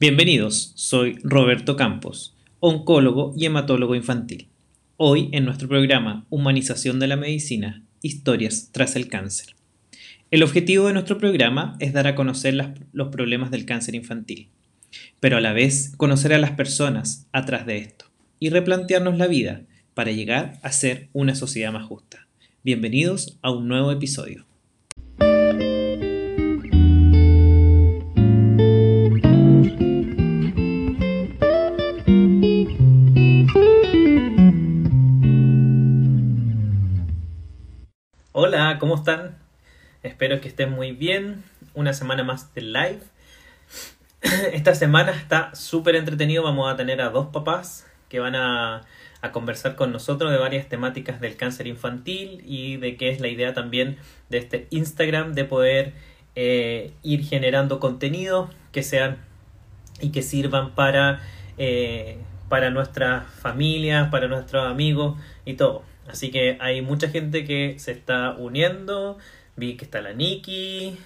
Bienvenidos, soy Roberto Campos, oncólogo y hematólogo infantil. Hoy en nuestro programa Humanización de la Medicina, Historias tras el cáncer. El objetivo de nuestro programa es dar a conocer los problemas del cáncer infantil, pero a la vez conocer a las personas atrás de esto y replantearnos la vida para llegar a ser una sociedad más justa. Bienvenidos a un nuevo episodio. ¿Cómo están? Espero que estén muy bien. Una semana más de live. Esta semana está súper entretenido. Vamos a tener a dos papás que van a, conversar con nosotros de varias temáticas del cáncer infantil y de qué es la idea también de este Instagram de poder eh, ir generando contenido que sean y que sirvan para, eh, para nuestras familias, para nuestros amigos y todo. Así que hay mucha gente que se está uniendo. Vi que está la Nikki.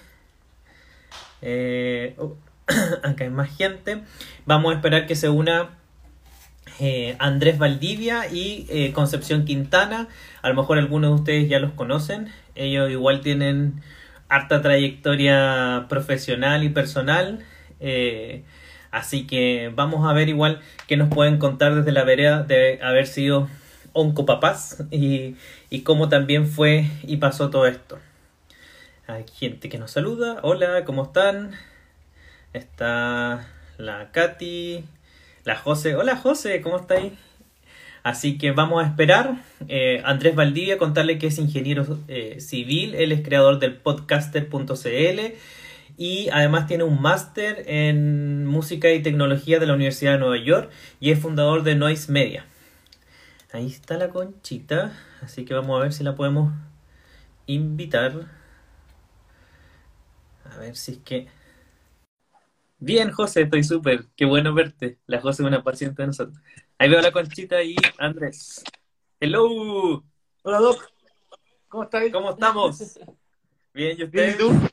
Eh, oh, acá hay más gente. Vamos a esperar que se una eh, Andrés Valdivia y eh, Concepción Quintana. A lo mejor algunos de ustedes ya los conocen. Ellos igual tienen harta trayectoria profesional y personal. así que vamos a ver igual qué nos pueden contar desde la vereda de haber sido oncopapás y, y cómo también fue y pasó todo esto. Hay gente que nos saluda. Hola, ¿cómo están? Está la Katy, la José. Hola José, ¿cómo estáis? Así que vamos a esperar. Eh, Andrés Valdivia, contarle que es ingeniero eh, civil, él es creador del podcaster.cl y además tiene un máster en música y tecnología de la Universidad de Nueva York y es fundador de Noise Media. Ahí está la conchita. Así que vamos a ver si la podemos invitar. A ver si es que... Bien, José, estoy súper. Qué bueno verte. La José es una paciente de nosotros. Ahí veo la conchita y Andrés. Hello. Hola, Doc. ¿Cómo estás? ¿Cómo estamos? Bien, ¿y usted? ¿Bien y tú?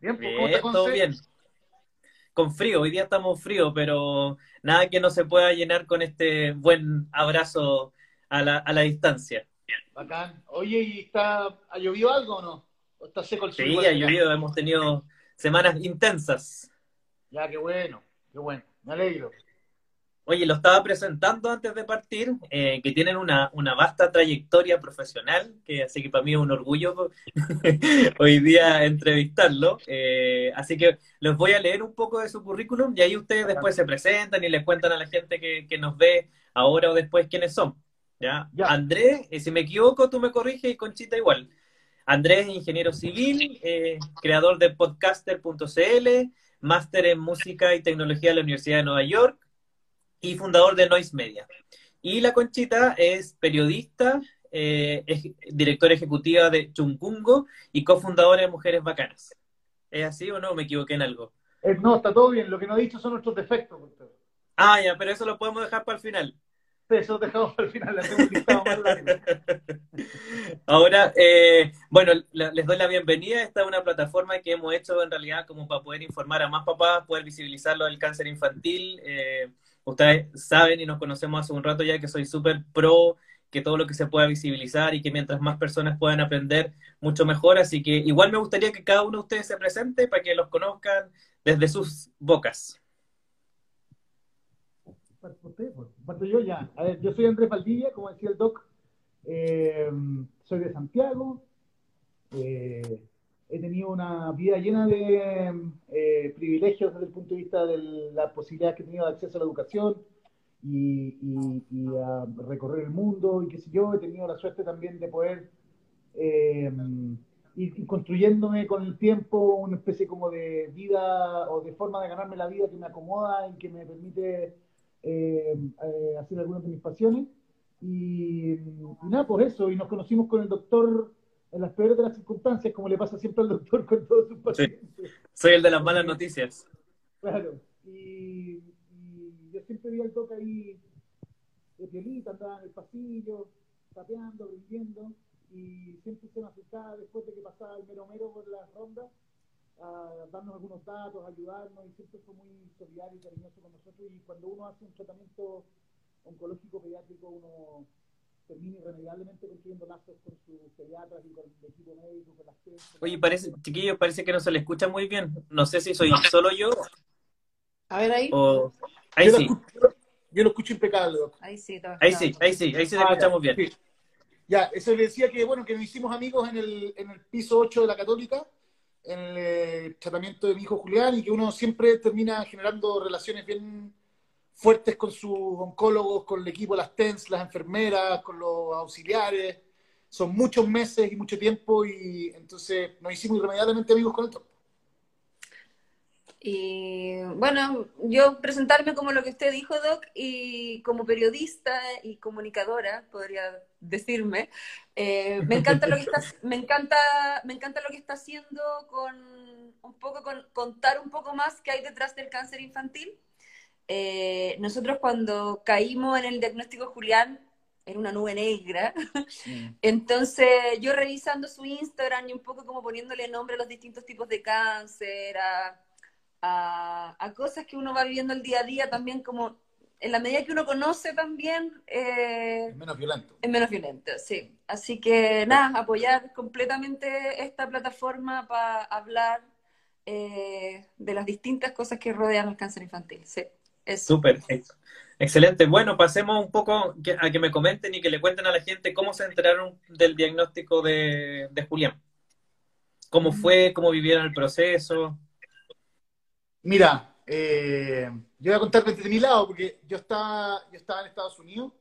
Bien, pues, ¿cómo todo bien. Con frío, hoy día estamos frío, pero nada que no se pueda llenar con este buen abrazo a la, a la distancia. Bacán. Oye, ¿y está, ha llovido algo o no? ¿O está seco el Sí, ha llovido, hemos tenido semanas intensas. Ya, qué bueno, qué bueno, me alegro. Oye, lo estaba presentando antes de partir, eh, que tienen una, vasta trayectoria profesional, que así que para mí es un orgullo hoy día entrevistarlo. Eh, así que les voy a leer un poco de su currículum y ahí ustedes después se presentan y les cuentan a la gente que, nos ve ahora o después quiénes son. ¿ya? Andrés, eh, si me equivoco, tú me corriges y Conchita igual. Andrés, ingeniero civil, creador de podcaster.cl, máster en música y tecnología de la Universidad de Nueva York y fundador de Noise Media. Y la Conchita es periodista, eh, es directora ejecutiva de Chungungo y cofundadora de Mujeres Bacanas. ¿Es así o no? ¿Me equivoqué en algo? Eh, no, está todo bien. Lo que no he dicho son nuestros defectos. Ah, ya, pero eso lo podemos dejar para el final. eso lo dejamos para el final. Ahora, eh, bueno, les doy la bienvenida. Esta es una plataforma que hemos hecho en realidad como para poder informar a más papás, poder visibilizar lo del cáncer infantil. Eh, Ustedes saben y nos conocemos hace un rato ya que soy súper pro que todo lo que se pueda visibilizar y que mientras más personas puedan aprender, mucho mejor. Así que igual me gustaría que cada uno de ustedes se presente para que los conozcan desde sus bocas. yo ya. Yo soy Andrés Valdivia, como decía el doc. Eh, soy de Santiago. Eh, he tenido una vida llena de eh, privilegios desde el punto de vista de la posibilidad que he tenido de acceso a la educación y, a recorrer el mundo y qué sé yo. He tenido la suerte también de poder eh, ir construyéndome con el tiempo una especie como de vida o de forma de ganarme la vida que me acomoda y que me permite eh, hacer algunas de mis pasiones. Y, y nada, pues eso. Y nos conocimos con el doctor en las peores de las circunstancias, como le pasa siempre al doctor con todos sus pacientes. Soy el de las malas noticias. Claro. Y, yo siempre vi al toque ahí de pielita, andaba en el pasillo, tapeando, brindiendo, y siempre se me acercaba después de que pasaba el mero mero por las rondas, a darnos algunos datos, a ayudarnos y siempre fue muy solidario y cariñoso con nosotros. Y cuando uno hace un tratamiento oncológico pediátrico, uno termina irremediablemente construyendo lazos con sus pediatras y con el equipo médico, con las. Oye, parece, chiquillos, parece que no se le escucha muy bien. No sé si soy solo yo A ver ahí. o... Ahí yo, lo sí, escucho, yo lo escucho impecable. Ahí sí, ahí sí, ahí sí, ahí sí te Ah, escuchamos ya, bien. sí. Ya, eso le decía que, bueno, que nos hicimos amigos en el, en el piso 8 de la Católica, en el eh, tratamiento de mi hijo Julián, y que uno siempre termina generando relaciones bien fuertes con sus oncólogos, con el equipo, las TENS, las enfermeras, con los auxiliares. Son muchos meses y mucho tiempo, y entonces nos hicimos irremediablemente amigos con esto. Y bueno, yo presentarme como lo que usted dijo, Doc, y como periodista y comunicadora, podría decirme, eh, me encanta lo que está, me encanta, me encanta lo que está haciendo con un poco con contar un poco más qué hay detrás del cáncer infantil. Eh, nosotros cuando caímos en el diagnóstico Julián, era una nube negra. Entonces, yo revisando su Instagram y un poco como poniéndole nombre a los distintos tipos de cáncer, a, a, a cosas que uno va viviendo el día a día, también como en la medida que uno conoce también, eh, Es menos violento. es menos violento, sí. Así que nada, apoyar completamente esta plataforma para hablar eh, de las distintas cosas que rodean el cáncer infantil, sí. Eso. Súper, ex- excelente. Bueno, pasemos un poco a que me comenten y que le cuenten a la gente cómo se enteraron del diagnóstico de, de Julián. ¿Cómo fue? ¿Cómo vivieron el proceso? Mira, eh, yo voy a contar desde mi lado, porque yo estaba, yo estaba en Estados Unidos.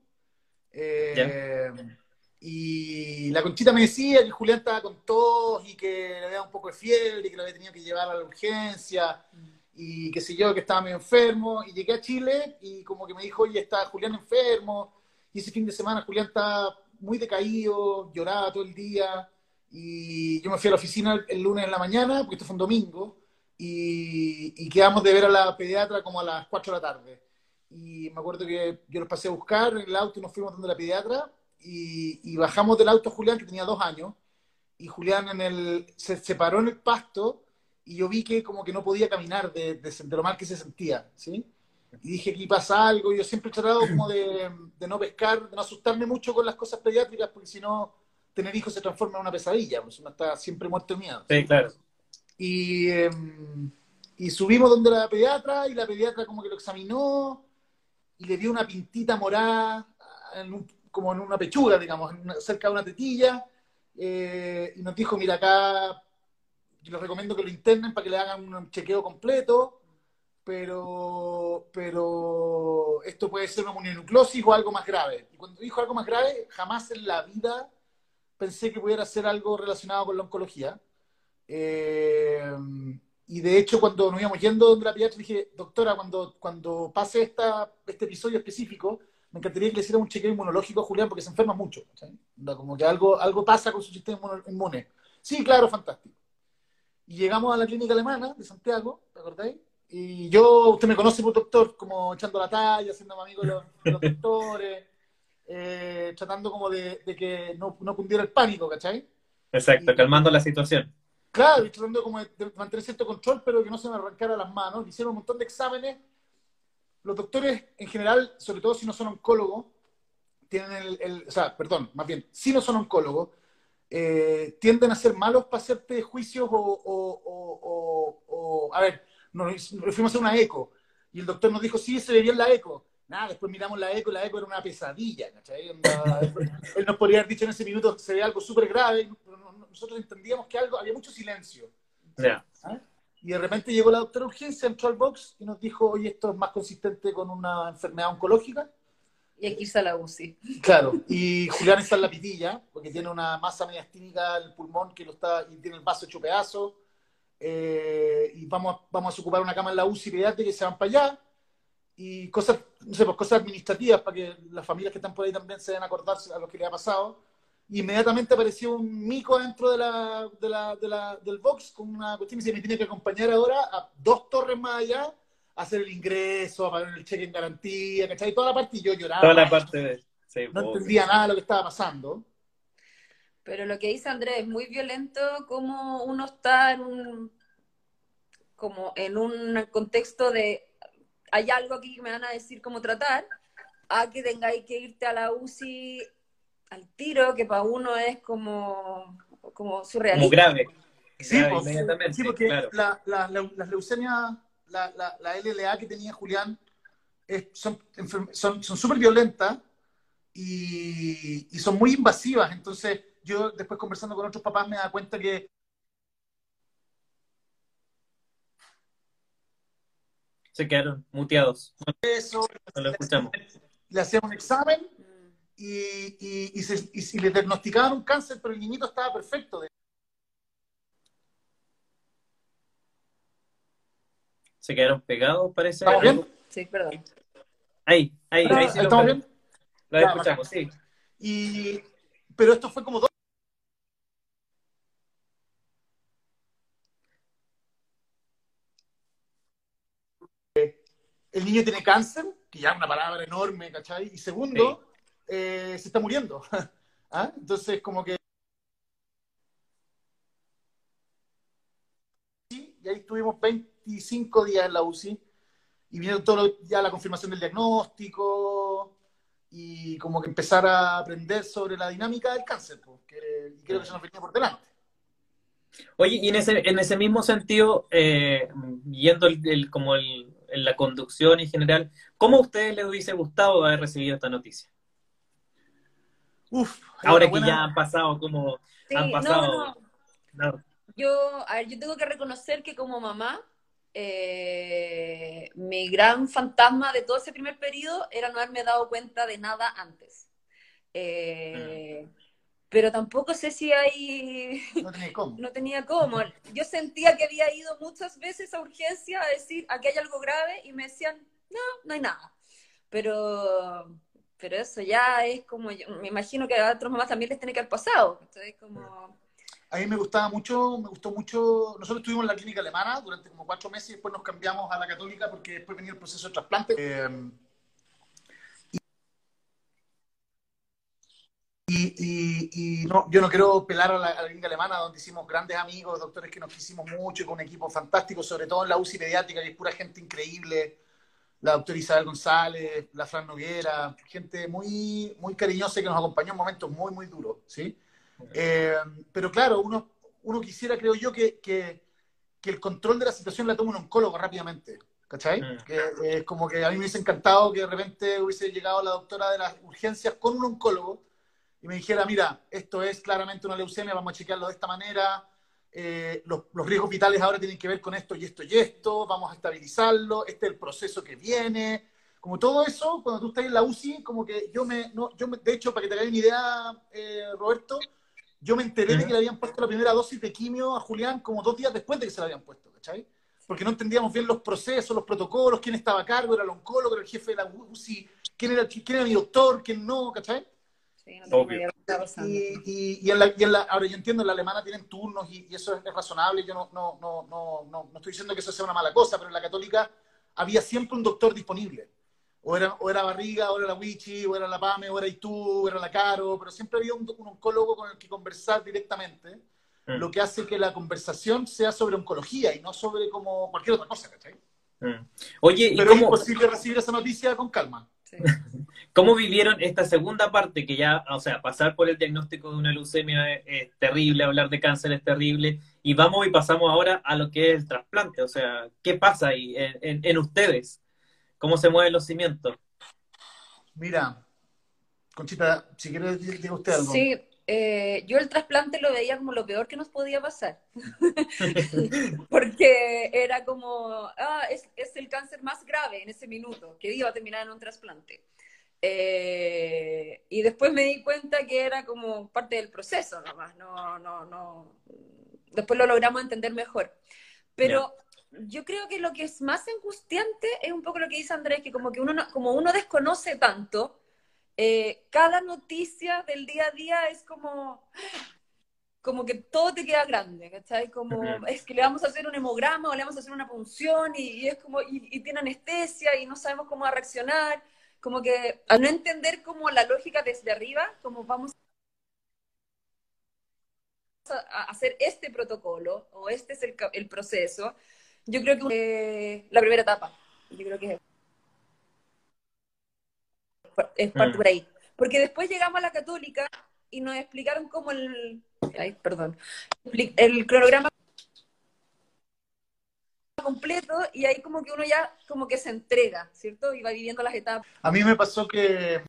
eh, y la Conchita me decía que Julián estaba con tos y que le había un poco de fiebre y que lo había tenido que llevar a la urgencia y qué sé yo, que estaba medio enfermo. Y llegué a Chile y como que me dijo, oye, está Julián enfermo. Y ese fin de semana Julián estaba muy decaído, lloraba todo el día. Y yo me fui a la oficina el, el lunes en la mañana, porque esto fue un domingo, y, y quedamos de ver a la pediatra como a las 4 de la tarde. Y me acuerdo que yo los pasé a buscar en el auto y nos fuimos donde la pediatra, y, y bajamos del auto Julián, que tenía dos años, y Julián en el, se, se paró en el pasto, y yo vi que como que no podía caminar de, de, de lo mal que se sentía, ¿sí? Y dije, aquí pasa algo, yo siempre he tratado como de, de no pescar, de no asustarme mucho con las cosas pediátricas, porque si no, tener hijos se transforma en una pesadilla, pues uno está siempre muerto de miedo. Sí, claro. Y, eh, y subimos donde la pediatra y la pediatra como que lo examinó y le dio una pintita morada en un- como en una pechuga, digamos, cerca de una tetilla eh, y nos dijo, mira acá, yo les recomiendo que lo internen para que le hagan un chequeo completo, pero, pero esto puede ser una monionucleosis o algo más grave. Y cuando dijo algo más grave, jamás en la vida pensé que pudiera ser algo relacionado con la oncología. Eh, y de hecho, cuando nos íbamos yendo donde la pediatra, dije, doctora, cuando, cuando pase esta, este episodio específico, me encantaría que le hiciera un chequeo inmunológico a Julián porque se enferma mucho. Como que algo, algo pasa con su sistema inmune. Sí, claro, fantástico. Y llegamos a la clínica alemana de Santiago, ¿te acordáis? Y yo, usted me conoce por doctor, como echando la talla, haciendo amigo de los, de los doctores, eh, tratando como de, de que no, no cundiera el pánico, ¿cachai? Exacto, calmando la situación. Claro, y tratando como de, de mantener cierto control, pero que no se me arrancara las manos. Hicieron un montón de exámenes. Los doctores, en general, sobre todo si no son oncólogos, tienen el, el- o sea, perdón, más bien, si no son oncólogos, eh, tienden a ser malos para hacerte juicios o, o- o- o- a ver, nos, nos fuimos a hacer una eco y el doctor nos dijo, sí, se ve bien la eco. Nada, después miramos la eco y la eco era una pesadilla, ¿cachai? Él nos podría haber dicho en ese minuto, se ve algo súper grave, pero no- no- nosotros entendíamos que algo, había mucho silencio. Ya. Y de repente llegó la doctora urgencia, entró al box y nos dijo, oye, esto es más consistente con una enfermedad oncológica. Y aquí está la UCI. Claro, y Julián está en la pitilla, porque tiene una masa mediastínica el pulmón que lo está, y tiene el vaso hecho pedazo. Eh, y vamos, vamos a ocupar una cama en la UCI pediátrica y se van para allá. Y cosas, no sé, pues cosas administrativas para que las familias que están por ahí también se den a acordarse a lo que le ha pasado. Y inmediatamente apareció un mico dentro de la, de la, de la- del box con una cuestión y se me tiene que acompañar ahora a dos torres más allá a hacer el ingreso, a pagar el cheque en garantía, ¿cachai? Toda la parte y yo lloraba. Toda la parte de... Sí, No entendía nada de lo que estaba pasando. Pero lo que dice Andrés es muy violento como uno está en un, como en un contexto de hay algo aquí que me van a decir cómo tratar, a que tengáis que irte a la UCI al tiro, que para uno es como, como surrealista. Como grave. Sí, Grave, pues, inmediatamente, sí, porque claro. la, la, la- las leucemias, la, la, la LLA que tenía Julián, es- son son súper violentas y, y son muy invasivas. Entonces, yo después conversando con otros papás me da cuenta que Se quedaron muteados. eso, No lo escuchamos. le hacían un examen y, y, y, se, y le diagnosticaban un cáncer, pero el niñito estaba perfecto. Se quedaron pegados, parece. ¿Estamos bien? Sí, perdón. Ahí, ahí, ahí sí lo, ¿Estamos bien? lo Ya, escuchamos, sí. Y, pero esto fue como dos. El niño tiene cáncer, que ya es una palabra enorme, ¿cachai? Y segundo, eh, se está muriendo. ¿Ah? Entonces, como que. Y ahí estuvimos 25 días en la UCI y vinieron todo lo- ya la confirmación del diagnóstico y como que empezar a aprender sobre la dinámica del cáncer, porque y creo que se nos venía por delante. Oye, y en ese, en ese mismo sentido, eh, yendo el, el- como el, en la conducción en general, ¿cómo a ustedes les hubiese gustado haber recibido esta noticia? Uf, Ahora una que buena- ya han pasado como... Sí, Han no, pasado- no. no, Yo, a ver, yo tengo que reconocer que como mamá, eh, mi gran fantasma de todo ese primer periodo era no haberme dado cuenta de nada antes. Eh, Pero tampoco sé si hay, no tenía cómo. no tenía cómo. Yo sentía que había ido muchas veces a urgencia a decir, aquí hay algo grave, y me decían, no, no hay nada. Pero, pero eso ya es como, yo- me imagino que a otros mamás también les tiene que haber pasado. Entonces, como... A mí me gustaba mucho, me gustó mucho. Nosotros estuvimos en la clínica alemana durante como cuatro meses y después nos cambiamos a la católica porque después venía el proceso de trasplante. Eh, y, no, yo no quiero pelar a la, clínica alemana donde hicimos grandes amigos, doctores que nos quisimos mucho y con un equipo fantástico, sobre todo en la UCI pediátrica, y es pura gente increíble. La doctora Isabel González, la Fran Noguera, gente muy, muy cariñosa que nos acompañó en momentos muy, muy duros, ¿sí? Eh, pero claro, uno, uno quisiera, creo yo, que, que, que el control de la situación la tome un oncólogo rápidamente. ¿Cachai? Mm. Que es como que a mí me hubiese encantado que de repente hubiese llegado la doctora de las urgencias con un oncólogo y me dijera, mira, esto es claramente una leucemia, vamos a chequearlo de esta manera, eh, los, los riesgos vitales ahora tienen que ver con esto y esto y esto, vamos a estabilizarlo, este es el proceso que viene. Como todo eso, cuando tú estás en la UCI, como que yo me, no, yo me, de hecho, para que te hagas una idea, eh, Roberto, yo me enteré de que le habían puesto la primera dosis de quimio a Julián como dos días después de que se la habían puesto, ¿cachai? Porque no entendíamos bien los procesos, los protocolos, quién estaba a cargo, era el oncólogo, era el jefe de la UCI, quién era, quién era mi doctor, quién no, ¿cachai? Sí, no Obvio. Y, y, y en la, y en la- ahora yo entiendo, en la alemana tienen turnos y, y eso es, es razonable, yo no, no, no, no, no, no estoy diciendo que eso sea una mala cosa, pero en la católica había siempre un doctor disponible. O era, o era Barriga, o era la Wichi, o era la Pame, o era Itú, o era la Caro, pero siempre había un, un oncólogo con el que conversar directamente, Mm, lo que hace que la conversación sea sobre oncología y no sobre como cualquier otra cosa, ¿cachai? mm. Oye, ¿y Pero es cómo, imposible recibir esa noticia con calma. Sí. cómo vivieron esta segunda parte? Que ya, o sea, pasar por el diagnóstico de una leucemia es, es terrible, hablar de cáncer es terrible, y vamos y pasamos ahora a lo que es el trasplante. O sea, ¿qué pasa ahí en, en- en ustedes? ¿Cómo se mueven los cimientos? Mira, Conchita, si quiere diga usted algo. Sí, eh, yo el trasplante lo veía como lo peor que nos podía pasar. Porque era como, ah, es, es el cáncer más grave en ese minuto, que iba a terminar en un trasplante. Eh, y después me di cuenta que era como parte del proceso nomás, no, no, no. Después lo logramos entender mejor. Pero yo creo que lo que es más angustiante es un poco lo que dice Andrés, que como que uno, no- como uno desconoce tanto, eh, cada noticia del día a día es como, como que todo te queda grande, ¿cachai? Como es que le vamos a hacer un hemograma o le vamos a hacer una punción y, y es como, y, y tiene anestesia y no sabemos cómo va a reaccionar, como que al no entender como la lógica desde arriba, como vamos a hacer este protocolo o este es el, el proceso, Yo creo que la primera etapa. Yo creo que es parte Mm. por ahí. Porque después llegamos a la católica y nos explicaron cómo el. Ay, perdón. El cronograma completo y ahí como que uno ya como que se entrega, ¿cierto? Y va viviendo las etapas. A mí me pasó que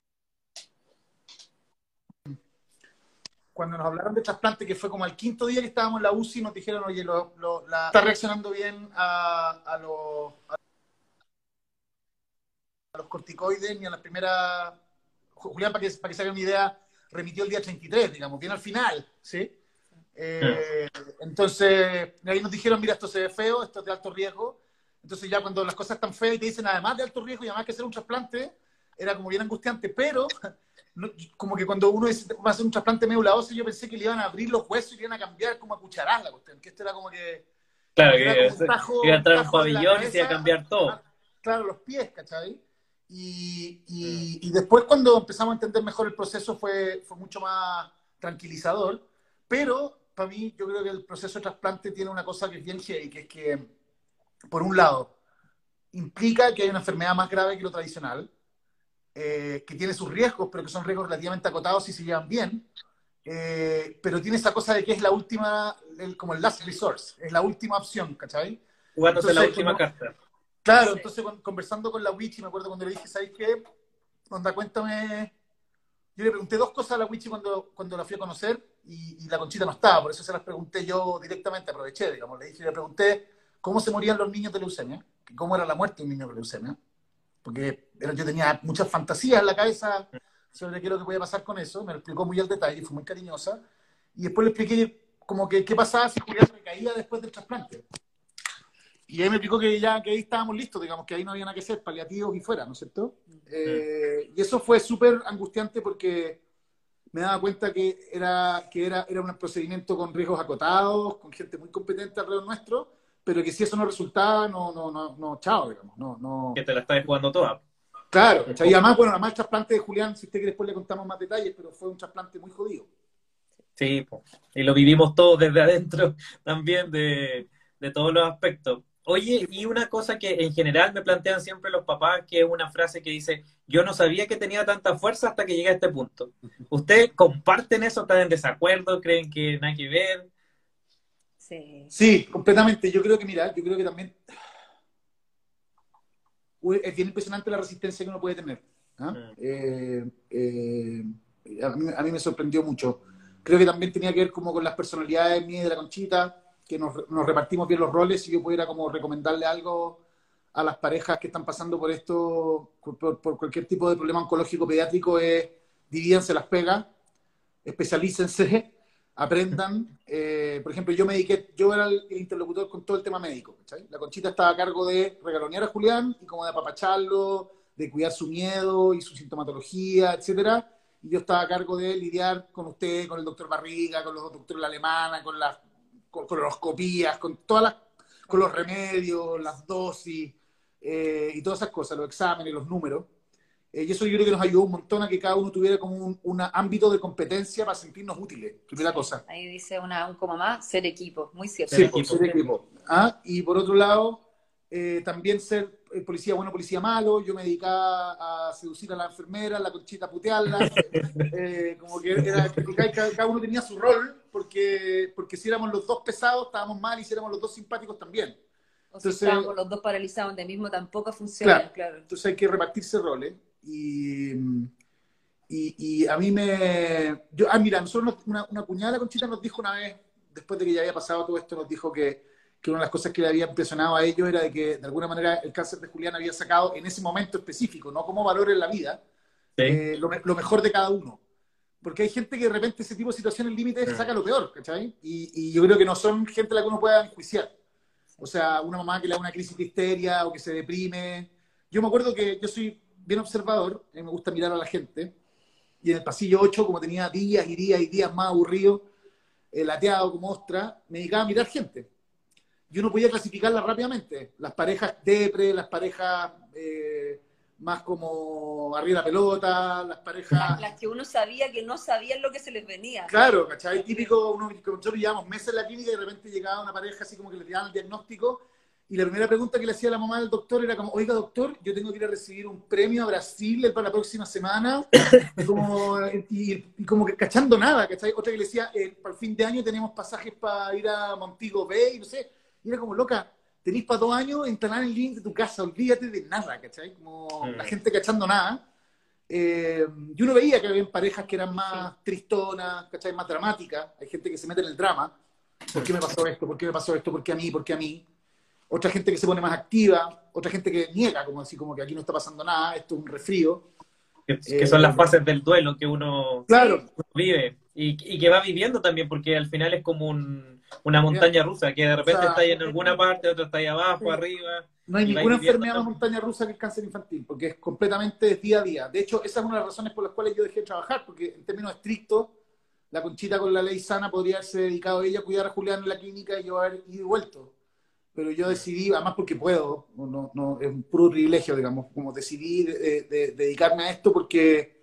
cuando nos hablaron de trasplante, que fue como al quinto día que estábamos en la UCI, nos dijeron, oye, lo, lo- la- está reaccionando bien a, a los, a los corticoides ni a las primeras... Julián, para que, para que se hagan una idea, remitió el día 33, digamos, bien al final, ¿sí? Eh, entonces, ahí nos dijeron, mira, esto se ve feo, esto es de alto riesgo. Entonces ya cuando las cosas están feas y te dicen, además de alto riesgo y además que hacer un trasplante, era como bien angustiante, pero no- como que cuando uno dice, va a hacer un trasplante ósea, yo pensé que le iban a abrir los huesos y le iban a cambiar como a cucharadas la cuestión, que esto era como que... Claro, que como un tajo- iba a entrar un pabellón y se iba a cambiar todo. a- claro, los pies, ¿cachai? Y, y, y después cuando empezamos a entender mejor el proceso fue, fue mucho más tranquilizador, pero para mí yo creo que el proceso de trasplante tiene una cosa que es bien heavy, que es que, por un lado, implica que hay una enfermedad más grave que lo tradicional, eh, que tiene sus riesgos, pero que son riesgos relativamente acotados si se llevan bien, eh, pero tiene esa cosa de que es la última, el- como el last resource, es la última opción, ¿cachai? Jugándose la última como- carta. Claro, Sí. entonces con- conversando con la Wichi, me acuerdo cuando le dije, ¿sabes qué? Onda, cuéntame. Yo le pregunté dos cosas a la Wichi cuando, cuando la fui a conocer y, y la conchita no estaba, por eso se las pregunté yo directamente, aproveché, digamos. Le dije, le pregunté cómo se morían los niños de leucemia, cómo era la muerte de un niño de leucemia, porque yo tenía muchas fantasías en la cabeza sobre qué es lo que podía pasar con eso, me lo explicó muy al detalle, fue muy cariñosa, y después le expliqué como que qué pasaba si Julián recaía después del trasplante. Y ahí me explicó que ya que ahí estábamos listos, digamos, que ahí no había nada que hacer, paliativos y fuera, ¿no es cierto? Eh, y eso fue súper angustiante porque me daba cuenta que era que era, era un procedimiento con riesgos acotados, con gente muy competente alrededor nuestro, pero que si eso no resultaba, no, no, no, no, chao, digamos, no, no. Que te la estás jugando toda. Claro, ¿cachai? y además, bueno, además el trasplante de Julián, si usted quiere después le contamos más detalles, pero fue un trasplante muy jodido. Sí, y lo vivimos todos desde adentro también de, de todos los aspectos. Oye, y una cosa que en general me plantean siempre los papás, que es una frase que dice, yo no sabía que tenía tanta fuerza hasta que llegué a este punto. ¿Ustedes comparten eso? ¿Están en desacuerdo? ¿Creen que nada que ver? Sí. Sí, completamente. Yo creo que, mira, yo creo que también es bien impresionante la resistencia que uno puede tener. ¿ah? Eh, eh, a, mí, a mí me sorprendió mucho. Creo que también tenía que ver como con las personalidades mías de la Conchita, que nos, nos repartimos bien los roles y yo pudiera como recomendarle algo a las parejas que están pasando por esto, por, por cualquier tipo de problema oncológico pediátrico, es divídanse las pegas, especialícense, aprendan. Eh, por ejemplo, yo me dediqué, yo era el, interlocutor con todo el tema médico. La Conchita estaba a cargo de regalonear a Julián y como de apapacharlo, de cuidar su miedo y su sintomatología, etcétera. Y yo estaba a cargo de lidiar con usted, con el doctor Barriga, con los doctores la alemana, con las con, con con todas las, con los remedios, las dosis eh, y todas esas cosas, los exámenes, los números. Eh, y eso yo creo que nos ayudó un montón a que cada uno tuviera como un, un ámbito de competencia para sentirnos útiles, primera cosa. Ahí dice una, un como más, ser equipo, muy cierto. Sí, Ser por equipo. ser equipo. Ah, y por otro lado, eh, también ser eh, policía bueno, policía malo. Yo me dedicaba a seducir a la enfermera, la conchita a putearla. eh, como que era, cada, uno tenía su rol, porque, porque si éramos los dos pesados, estábamos mal, y si éramos los dos simpáticos también. O si Entonces- estábamos los dos paralizados de mismo, tampoco funciona, Claro. claro. Entonces hay que repartirse roles. Y, y, y a mí me... Yo, ah, mira, nosotros nos- una, una cuñada de la Conchita nos dijo una vez, después de que ya había pasado todo esto, nos dijo que, que una de las cosas que le había impresionado a ellos era de que de alguna manera el cáncer de Julián había sacado en ese momento específico, no como valor en la vida, ¿Sí? eh, lo, lo mejor de cada uno. Porque hay gente que de repente ese tipo de situaciones límites Mm. saca lo peor, ¿cachai? Y, y yo creo que no son gente a la que uno pueda enjuiciar. O sea, una mamá que le da una crisis de histeria o que se deprime. Yo me acuerdo que yo soy bien observador, a mí me gusta mirar a la gente. Y en el pasillo 8, como tenía días y días y días más aburrido, eh, lateado como ostra, me dedicaba a mirar gente. Y uno podía clasificarlas rápidamente. Las parejas depre, las parejas eh, más como arriba la pelota, las parejas... Las que uno sabía que no sabían lo que se les venía. Claro, ¿cachai? Típico, uno, nosotros llevamos meses en la clínica y de repente llegaba una pareja así como que le tiraban el diagnóstico y la primera pregunta que le hacía la mamá del doctor era como, oiga doctor, yo tengo que ir a recibir un premio a Brasil para la próxima semana, y como, y, y como que cachando nada, ¿cachai? Otra que le decía, eh, para el fin de año tenemos pasajes para ir a Montigo Bay, no sé, y era como, loca, tenéis para dos años instalar el link de tu casa, olvídate de nada, ¿cachai? Como Mm. la gente cachando nada. Eh, y uno veía que había parejas que eran más tristonas, ¿cachai? Más dramáticas. Hay gente que se mete en el drama. ¿Por qué me pasó esto? ¿Por qué me pasó esto? ¿Por qué a mí? ¿Por qué a mí? Otra gente que se pone más activa, otra gente que niega, como así, como que aquí no está pasando nada, esto es un resfrío. Que, que Eh, son las fases del duelo que uno Claro, vive y, y que va viviendo también, porque al final es como un- una montaña rusa, que de repente O sea, está ahí en alguna parte, otra está ahí abajo, Sí. arriba. no hay ninguna enfermedad más montaña rusa que el cáncer infantil, porque es completamente día a día. De hecho, esa es una de las razones por las cuales yo dejé de trabajar, porque en términos estrictos, la conchita con la ley sana podría haberse dedicado ella a cuidar a Julián en la clínica y yo haber ido y vuelto. Pero yo decidí, además porque puedo, no, no, es un puro privilegio, digamos, como decidí de- de- dedicarme a esto porque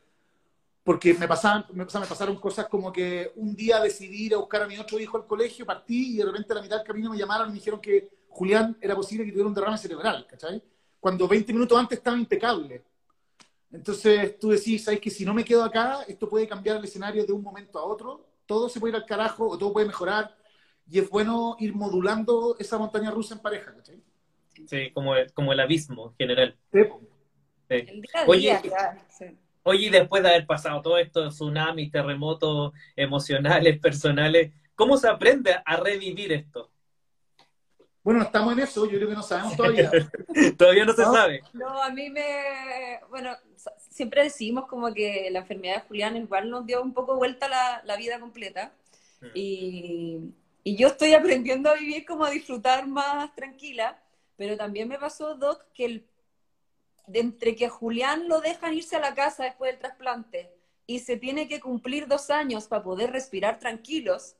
porque me pasaban, me, sea, me pasaron cosas como que un día decidí ir a buscar a mi otro hijo al colegio, partí y de repente a la mitad del camino me llamaron y me dijeron que Julián era posible que tuviera un derrame cerebral, ¿cachai? Cuando 20 minutos antes estaba impecable. Entonces tú decís, ¿sabes que si no me quedo acá, esto puede cambiar el escenario de un momento a otro? Todo se puede ir al carajo o todo puede mejorar. Y es bueno ir modulando esa montaña rusa en pareja, ¿cachai? Sí, como el, como el abismo en general. Sí. El día a Oye, día, sí. Oye, y después de haber pasado todo esto, tsunamis, terremotos emocionales, personales, ¿cómo se aprende a revivir esto? Bueno, estamos en eso, yo creo que no sabemos todavía. Todavía no se No. sabe. No, a mí me, bueno, siempre decimos como que la enfermedad de Julián igual nos dio un poco vuelta la, la vida completa Mm. y, y yo estoy aprendiendo a vivir como a disfrutar más tranquila, pero también me pasó, Doc, que el, de entre que a Julián lo dejan irse a la casa después del trasplante y se tiene que cumplir dos años para poder respirar tranquilos,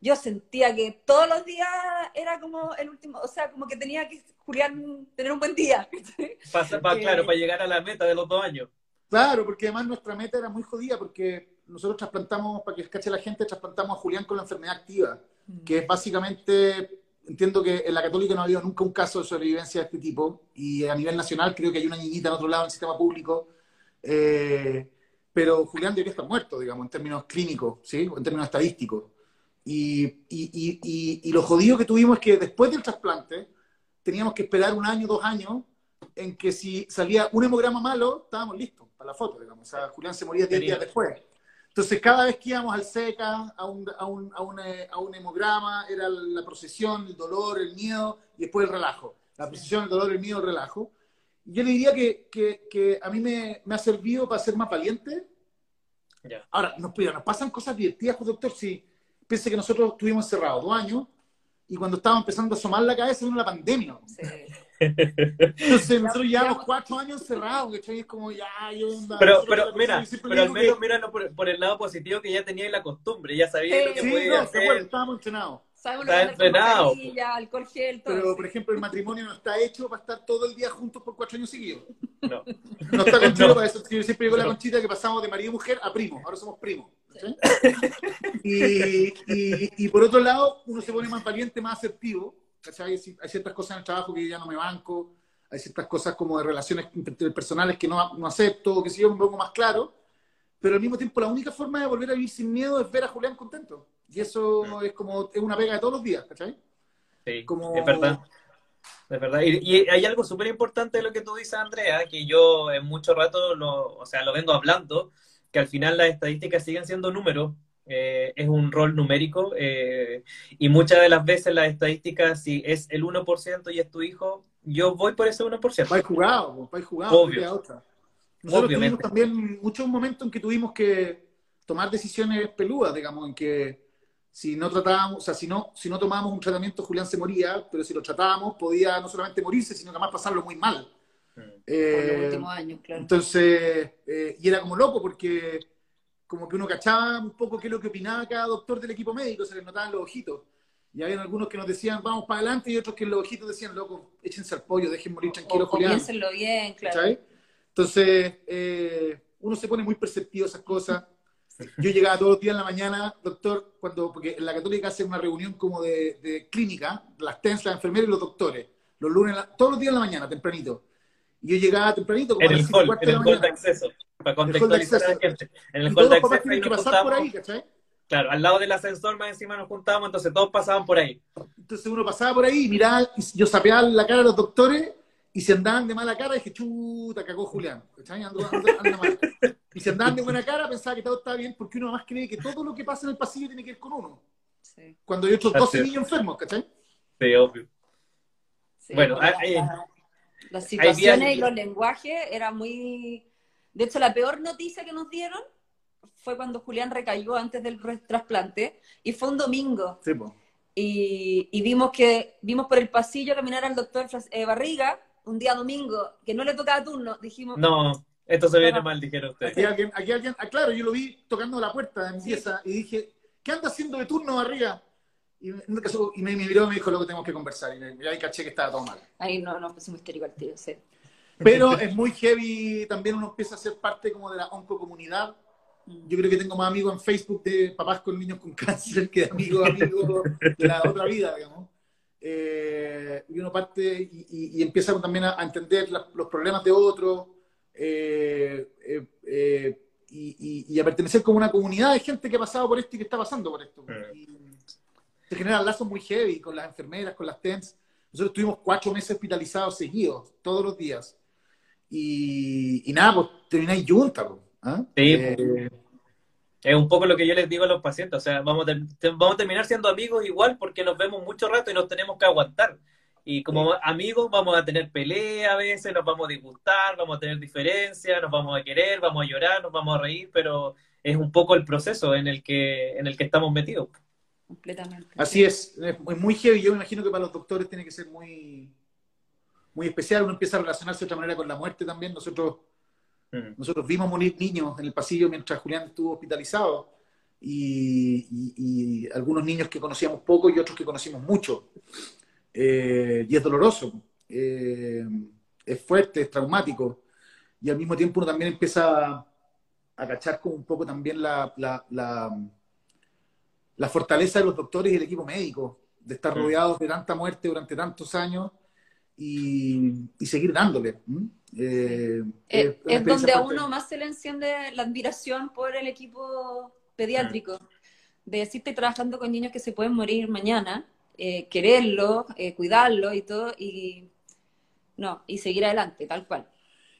yo sentía que todos los días era como el último, o sea, como que tenía que Julián tener un buen día. Pasa, pa- Eh. claro, para llegar a la meta de los dos años. Claro, porque además nuestra meta era muy jodida, porque nosotros trasplantamos, para que cache la gente, trasplantamos a Julián con la enfermedad activa, que es básicamente, entiendo que en la católica no ha habido nunca un caso de sobrevivencia de este tipo, y a nivel nacional creo que hay una niñita en otro lado en el sistema público, eh, pero Julián debería estar muerto, digamos, en términos clínicos, ¿sí? En términos estadísticos. Y, y, y, y, y lo jodido que tuvimos es que después del trasplante teníamos que esperar un año, dos años, en que si salía un hemograma malo, estábamos listos para la foto, digamos. O sea, Julián se moría 10 días después. Entonces, cada vez que íbamos al SECA, a un, a un, a un, eh, a un hemograma, era la procesión, el dolor, el miedo y después el relajo. La procesión, el dolor, el miedo, el relajo. Yo le diría que, que, que a mí me, me ha servido para ser más valiente. Ya. Ahora, nos, nos pasan cosas divertidas, pues, doctor. Si piense que nosotros estuvimos encerrados dos años y cuando estábamos empezando a asomar la cabeza vino la pandemia. Sí. Entonces nosotros llevamos cuatro años encerrados, ¿cachai? Es como ya, yo onda, Pero, pero mira, pero al menos que- míralo por, por el lado positivo que ya teníais la costumbre, ya sabíais Sí, lo que Sí, podías no, está bueno, hacer. estábamos entrenados. Sabemos Está entrenado. alcohol gel, todo. Pero, por ejemplo, el matrimonio no está hecho para estar todo el día juntos por cuatro años seguidos. No. No está contigo No. para eso. Yo siempre digo la conchita que pasamos de marido y mujer a primo. Ahora somos primos. Y, y, y por otro lado, uno se pone más valiente, más asertivo. ¿Cachai? Hay ciertas cosas en el trabajo que ya no me banco. Hay ciertas cosas como de relaciones personales que no, no acepto, que si yo me pongo más claro. Pero al mismo tiempo, la única forma de volver a vivir sin miedo es ver a Julián contento. Y eso es como es una pega de todos los días, ¿cachai? Sí, Como- es verdad. Es verdad. Y, y hay algo súper importante de lo que tú dices, Andrea, que yo en mucho rato lo, o sea, lo vengo hablando, que al final las estadísticas siguen siendo números, eh, es un rol numérico, eh, y muchas de las veces las estadísticas, si es el 1% y es tu hijo, yo voy por ese 1%. Vais jugado, vais jugado, Obvio. otra. Nosotros Obviamente. tuvimos también muchos momentos en que tuvimos que tomar decisiones peludas, digamos, en que si no tratábamos, o sea, si no, si no tomábamos un tratamiento, Julián se moría, pero si lo tratábamos, podía no solamente morirse, sino que además pasarlo muy mal. Mm. Por los Eh, últimos años, claro. entonces, eh, y era como loco porque como que uno cachaba un poco qué es lo que opinaba cada doctor del equipo médico, se les notaban los ojitos. Y había algunos que nos decían, vamos para adelante, y otros que en los ojitos decían, loco, échense al pollo, dejen morir tranquilo, o, Julián. piénsenlo bien, claro. Entonces, eh, uno se pone muy perceptivo a esas cosas. Yo llegaba todos los días en la mañana, doctor, cuando, porque en la católica hacen una reunión como de, de clínica, las TENS, las enfermeras y los doctores. los lunes, todos los días en la mañana, tempranito. Y yo llegaba tempranito, como en el hall, en el hall de acceso, para contextualizar a la gente. En el hall de acceso y nos pasar por ahí, ¿cachai? Claro, al lado del ascensor más encima nos juntábamos, entonces todos pasaban por ahí. Entonces uno pasaba por ahí, miraba, y yo sapeaba la cara de los doctores y se andaban de mala cara, dije, chuta, cagó Julián. Y si andaban de buena cara, pensaba que todo estaba bien, porque uno más cree que todo lo que pasa en el pasillo tiene que ver con uno. Cuando hay otros 12 niños enfermos, ¿cachai? Sí, obvio. bueno, las situaciones y los lenguajes eran muy... De hecho, la peor noticia que nos dieron fue cuando Julián recayó antes del trasplante, y fue un domingo. Sí, y, y, vimos que vimos por el pasillo caminar al doctor eh, Barriga, un día domingo, que no le tocaba turno, dijimos... No, esto se viene mal, dijeron ustedes. Aquí alguien, aquí alguien, ah, claro, yo lo vi tocando la puerta en pieza y dije, ¿qué anda haciendo de turno Barriga? Y, y me, miró y me dijo, lo que tenemos que conversar. Y ahí caché que estaba todo mal. Ahí no, no, pusimos histérico al tío, sí. Pero es muy heavy, también uno empieza a ser parte como de la oncocomunidad. Mm. Yo creo que tengo más amigos en Facebook de papás con niños con cáncer que de amigos, amigos de la otra vida, digamos. Eh, y uno parte y, empieza también a, entender los problemas de otros eh, eh, y, a pertenecer como una comunidad de gente que ha pasado por esto y que está pasando por esto. Se generan lazos muy heavy con las enfermeras, con las TENS. Nosotros tuvimos cuatro meses hospitalizados seguidos, todos los días. Y, nada, pues termináis juntas. ¿ah? Sí, es un poco lo que yo les digo a los pacientes, o sea, vamos a, vamos a terminar siendo amigos igual porque nos vemos mucho rato y nos tenemos que aguantar. Y como amigos vamos a tener pelea a veces, nos vamos a disgustar, vamos a tener diferencias, nos vamos a querer, vamos a llorar, nos vamos a reír, pero es un poco el proceso en el que, en el que estamos metidos. Completamente. Así es, es muy heavy. Yo me imagino que para los doctores tiene que ser muy, muy especial. Uno empieza a relacionarse de otra manera con la muerte también. Nosotros Mm. Nosotros vimos morir niños en el pasillo mientras Julián estuvo hospitalizado y, algunos niños que conocíamos poco y otros que conocimos mucho. Eh, y es doloroso, eh, es fuerte, es traumático. Y al mismo tiempo uno también empieza a, cachar como un poco también la, la, la, fortaleza de los doctores y el equipo médico, de estar rodeados de tanta muerte durante tantos años y, seguir dándole. Eh, eh, es donde a uno más se le enciende la admiración por el equipo pediátrico. De decir, estoy trabajando con niños que se pueden morir mañana, eh, quererlo, cuidarlo y todo, y no, y seguir adelante, tal cual.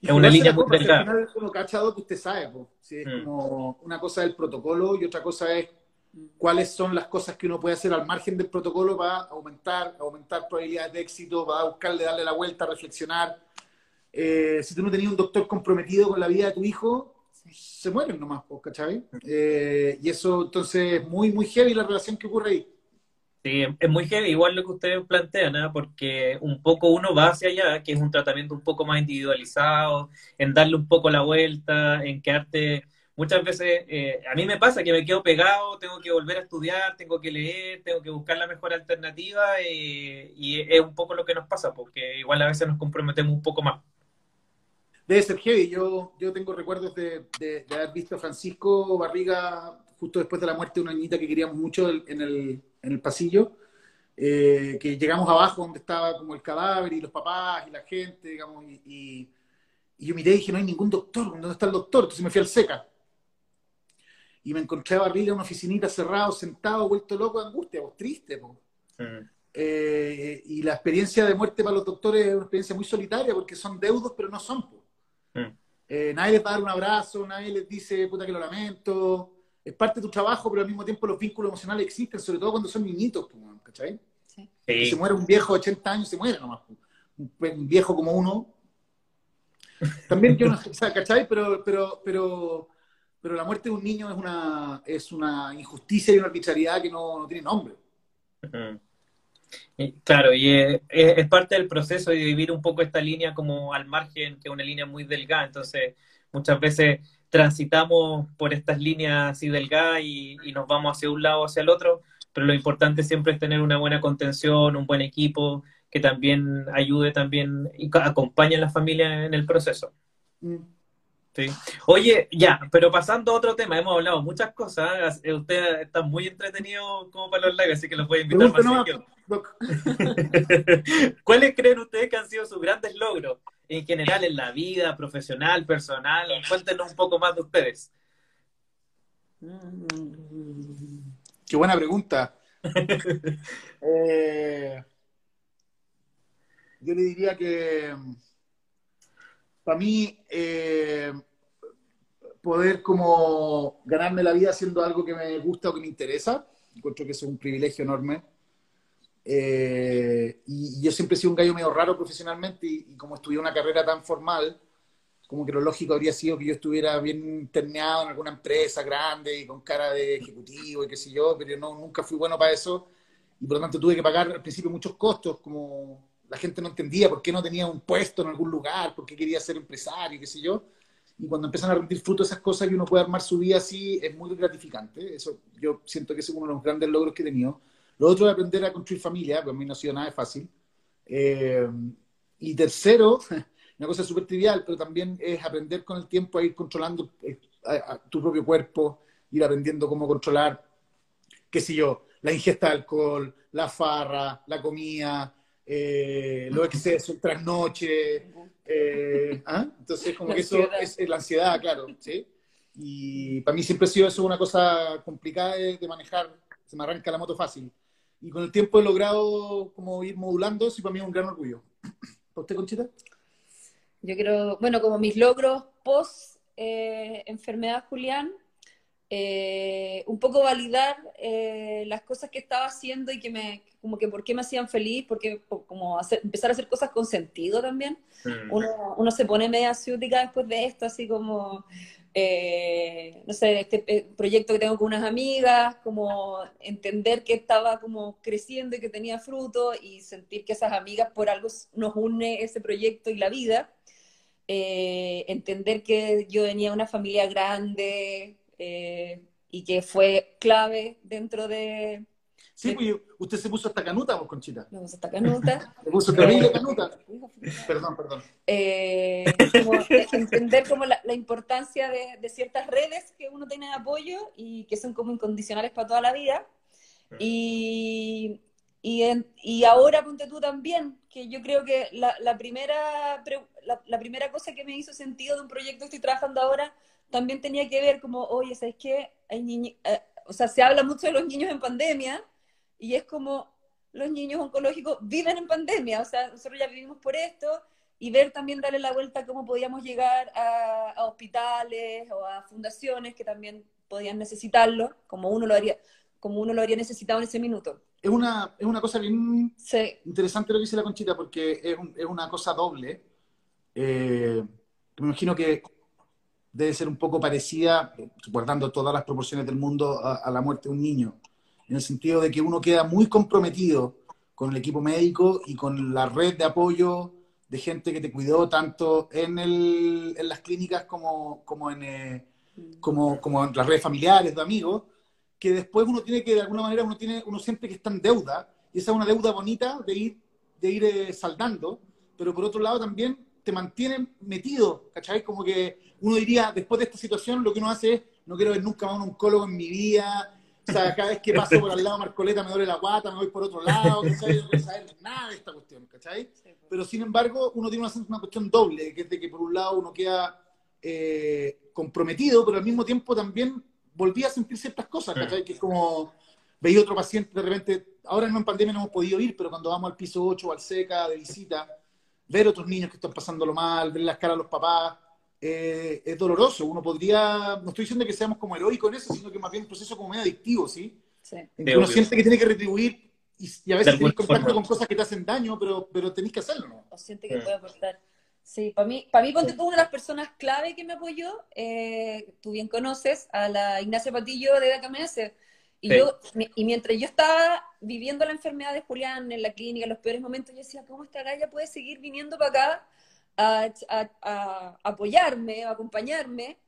Es una línea muy delgada. Uno cachado que usted sabe, es mm. como una cosa del protocolo y otra cosa es cuáles son las cosas que uno puede hacer al margen del protocolo para aumentar, aumentar probabilidades de éxito, para buscarle, darle la vuelta, reflexionar. Eh, si tú no tenías un doctor comprometido con la vida de tu hijo, se mueren nomás, ¿cachai? Eh, y eso entonces es muy, muy heavy la relación que ocurre ahí. Sí, es muy heavy, igual lo que ustedes plantean, ¿eh? porque un poco uno va hacia allá, que es un tratamiento un poco más individualizado, en darle un poco la vuelta, en quedarte muchas veces eh, a mí me pasa que me quedo pegado, tengo que volver a estudiar, tengo que leer, tengo que buscar la mejor alternativa eh, y es un poco lo que nos pasa, porque igual a veces nos comprometemos un poco más. Debe ser heavy. Yo, yo tengo recuerdos de, haber visto a Francisco Barriga justo después de la muerte de una niñita que queríamos mucho en el, en el pasillo. Eh, que llegamos abajo donde estaba como el cadáver y los papás y la gente, digamos, y, y, y yo miré y dije, no hay ningún doctor, ¿dónde está el doctor? Entonces me fui al SECA y me encontré a Barriga en una oficinita cerrado, sentado, vuelto loco de angustia, pues triste. Pues. y la experiencia de muerte para los doctores es una experiencia muy solitaria porque son deudos, pero no son. Pues. nadie les va a dar un abrazo, nadie les dice, puta que lo lamento. Es parte de tu trabajo, pero al mismo tiempo los vínculos emocionales existen, sobre todo cuando son niñitos, ¿cachai? Sí. Si se muere un viejo de 80 años, se muere nomás. Un, viejo como uno. También yo no sé, ¿cachai? Pero, pero, pero pero la muerte de un niño es una, es una injusticia y una arbitrariedad que no, tiene nombre. claro, y es, parte del proceso de vivir un poco esta línea como al margen, que es una línea muy delgada, entonces muchas veces transitamos por estas líneas así delgadas y, y nos vamos hacia un lado o hacia el otro, pero lo importante siempre es tener una buena contención, un buen equipo que también ayude también y acompañe a la familia en el proceso. Mm. Sí. Oye, ya, pero pasando a otro tema, hemos hablado muchas cosas. ¿eh? Usted está muy entretenido como para los lives, así que los voy a invitar más nomás, ¿Cuáles creen ustedes que han sido sus grandes logros en general en la vida, profesional, personal? Cuéntenos un poco más de ustedes. Qué buena pregunta. Eh, yo le diría que para mí eh, poder como ganarme la vida haciendo algo que me gusta o que me interesa, encuentro que eso es un privilegio enorme. Eh, y, y yo siempre he sido un gallo medio raro profesionalmente y, y como estudié una carrera tan formal, como que lo lógico habría sido que yo estuviera bien terneado en alguna empresa grande y con cara de ejecutivo y qué sé yo, pero no, nunca fui bueno para eso y por lo tanto tuve que pagar al principio muchos costos, como la gente no entendía por qué no tenía un puesto en algún lugar, por qué quería ser empresario, qué sé yo. Y cuando empiezan a rendir fruto esas cosas y uno puede armar su vida así, es muy gratificante. Eso yo siento que es uno de los grandes logros que he tenido. Lo otro es aprender a construir familia, porque a mí no ha sido nada fácil. Eh, y tercero, una cosa súper trivial, pero también es aprender con el tiempo a ir controlando eh, tu propio cuerpo, ir aprendiendo cómo controlar, qué sé yo, la ingesta de alcohol, la farra, la comida, eh, los excesos, el trasnoche. eh, ¿ah? Entonces, como La que eso ansiedad. es, es la ansiedad, claro, ¿sí? Y para mí siempre ha sido eso una cosa complicada de, de manejar, se me arranca la moto fácil. Y con el tiempo he logrado como ir modulando eso y para mí es un gran orgullo. ¿Para usted, Conchita? Yo creo, bueno, como mis logros post eh, enfermedad Julián, eh, un poco validar eh, las cosas que estaba haciendo y que me, como que por qué me hacían feliz, porque po- como hacer, empezar a hacer cosas con sentido también. Mm. Uno, uno se pone media ciútica después de esto, así como, eh, no sé, este eh, proyecto que tengo con unas amigas, como entender que estaba como creciendo y que tenía fruto y sentir que esas amigas por algo nos une ese proyecto y la vida. Eh, entender que yo venía de una familia grande eh, y que fue clave dentro de... Sí, pues usted se puso hasta canuta, vos, Conchita. Me puse esta canuta. Se puso terrible canuta. Perdón, perdón. eh, como entender como la, la importancia de, de ciertas redes que uno tiene de apoyo y que son como incondicionales para toda la vida. Y, y, en- y ahora ponte tú también, que yo creo que la, la primera, la, la primera cosa que me hizo sentido de un proyecto que estoy trabajando ahora también tenía que ver como, oye, ¿sabes qué? Hay eh, o sea, se habla mucho de los niños en pandemia y es como los niños oncológicos viven en pandemia, o sea, nosotros ya vivimos por esto y ver también darle la vuelta a cómo podíamos llegar a, a hospitales o a fundaciones que también podían necesitarlo, como uno lo haría, como uno lo habría necesitado en ese minuto. Es una, es una cosa bien Sí, interesante lo que dice la Conchita, porque es, un- es una cosa doble. Eh, me imagino que debe ser un poco parecida, guardando todas las proporciones del mundo, a, la muerte de un niño, en el sentido de que uno queda muy comprometido con el equipo médico y con la red de apoyo de gente que te cuidó tanto en, las clínicas como, como, en, eh, como en las redes familiares, de amigos, que después uno tiene que, de alguna manera, uno, tiene, uno siente que está en deuda, y esa es una deuda bonita de ir, de ir eh, saldando, pero por otro lado también te mantienen metido, ¿cachai? Como que uno diría, después de esta situación, lo que uno hace es, no quiero ver nunca más un oncólogo en mi vida, o sea, cada vez que paso por al lado de Marcoleta me duele la guata, me voy por otro lado, ¿cachai? No quiero saber nada de esta cuestión, ¿cachai? Pero sin embargo, uno tiene una, una cuestión doble, que es de que por un lado uno queda eh, comprometido, pero al mismo tiempo también volvía a sentir ciertas cosas, ¿cachai? Que es como veía otro paciente de repente, ahora no en pandemia no hemos podido ir, pero cuando vamos al piso 8 o al SECA de visita, ver otros niños que están pasándolo mal, ver las caras de los papás, eh, es doloroso. Uno podría, no estoy diciendo que seamos como heroicos en eso, sino que más bien un proceso como medio adictivo, ¿sí? sí. En que Sí, uno obvio. siente que tiene que retribuir y, y a veces tenés contacto forma. con cosas que te hacen daño, pero, pero tenés que hacerlo, ¿no? o siente que Sí. puede aportar. Sí, para mí, para mí, ponte tú una de las personas clave que me apoyó, eh, tú bien conoces, a la Ignacia Patillo de DKMS. Y, Sí. yo, y mientras yo estaba viviendo la enfermedad de Julián en la clínica, en los peores momentos, yo decía, ¿cómo esta galla puede seguir viniendo para acá a, a- a apoyarme, a acompañarme,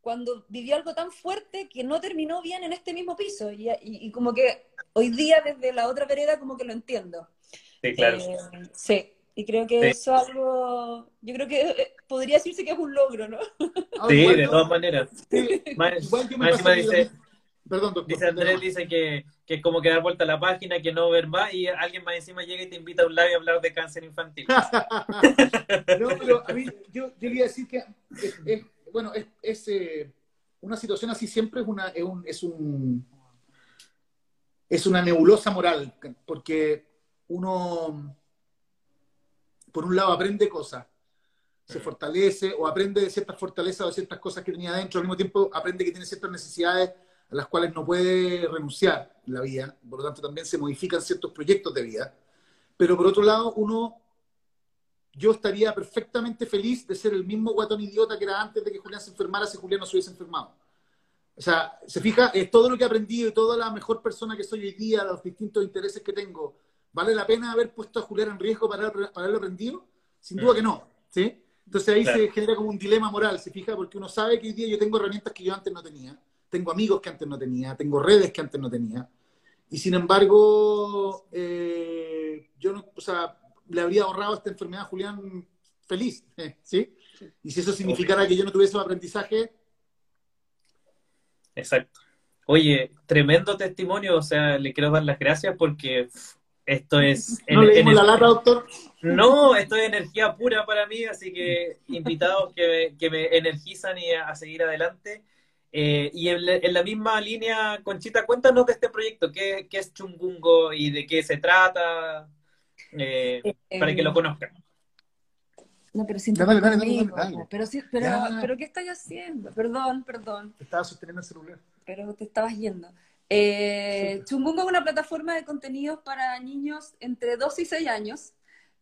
cuando vivió algo tan fuerte que no terminó bien en este mismo piso? Y, y- y como que hoy día, desde la otra vereda, como que lo entiendo. Sí, claro. Eh, sí, Y creo que eso es algo, yo creo que eh, podría decirse que es un logro, ¿no? Ah, sí, de todas maneras. Sí, más, igual dice, Perdón, doctor. Dice Andrés, dice que, que, es como que dar vuelta a la página, que no ver más, y alguien más encima llega y te invita a un live a hablar de cáncer infantil. no, pero a mí, yo, yo le iba a decir que, es, bueno, es, es eh, una situación así siempre es, una, es, un, es, un, es una nebulosa moral, porque uno, por un lado, aprende cosas, se mm. fortalece, o aprende de ciertas fortalezas o de ciertas cosas que tenía adentro, al mismo tiempo aprende que tiene ciertas necesidades a las cuales no puede renunciar en la vida, por lo tanto también se modifican ciertos proyectos de vida. Pero por otro lado, uno, yo estaría perfectamente feliz de ser el mismo guatón idiota que era antes de que Julián se enfermara si Julián no se hubiese enfermado. O sea, se fija, es todo lo que he aprendido y toda la mejor persona que soy hoy día, los distintos intereses que tengo, ¿vale la pena haber puesto a Julián en riesgo para, para haberlo aprendido? Sin duda que no, ¿sí? Entonces ahí se genera como un dilema moral, se fija, porque uno sabe que hoy día yo tengo herramientas que yo antes no tenía tengo amigos que antes no tenía, tengo redes que antes no tenía. Y sin embargo, eh, yo no, o sea, le habría ahorrado esta enfermedad a Julián feliz, ¿sí? Y si eso significara que yo no tuviese un aprendizaje. Exacto. Oye, tremendo testimonio, o sea, le quiero dar las gracias porque esto es... ¿No le dimos la lata, doctor? No, esto es energía pura para mí, así que invitados que, que me energizan y a seguir adelante. Eh, y en, la misma línea, Conchita, cuéntanos de este proyecto, ¿qué, qué es Chungungo y de qué se trata? Eh, para que lo conozcan. No, pero sin dale, dale, dale, Pero, pero, pero, ¿qué estás haciendo? Perdón, perdón. Te estaba sosteniendo el celular. Pero te estabas yendo. Eh, Chungungo es una plataforma de contenidos para niños entre 2 y 6 años,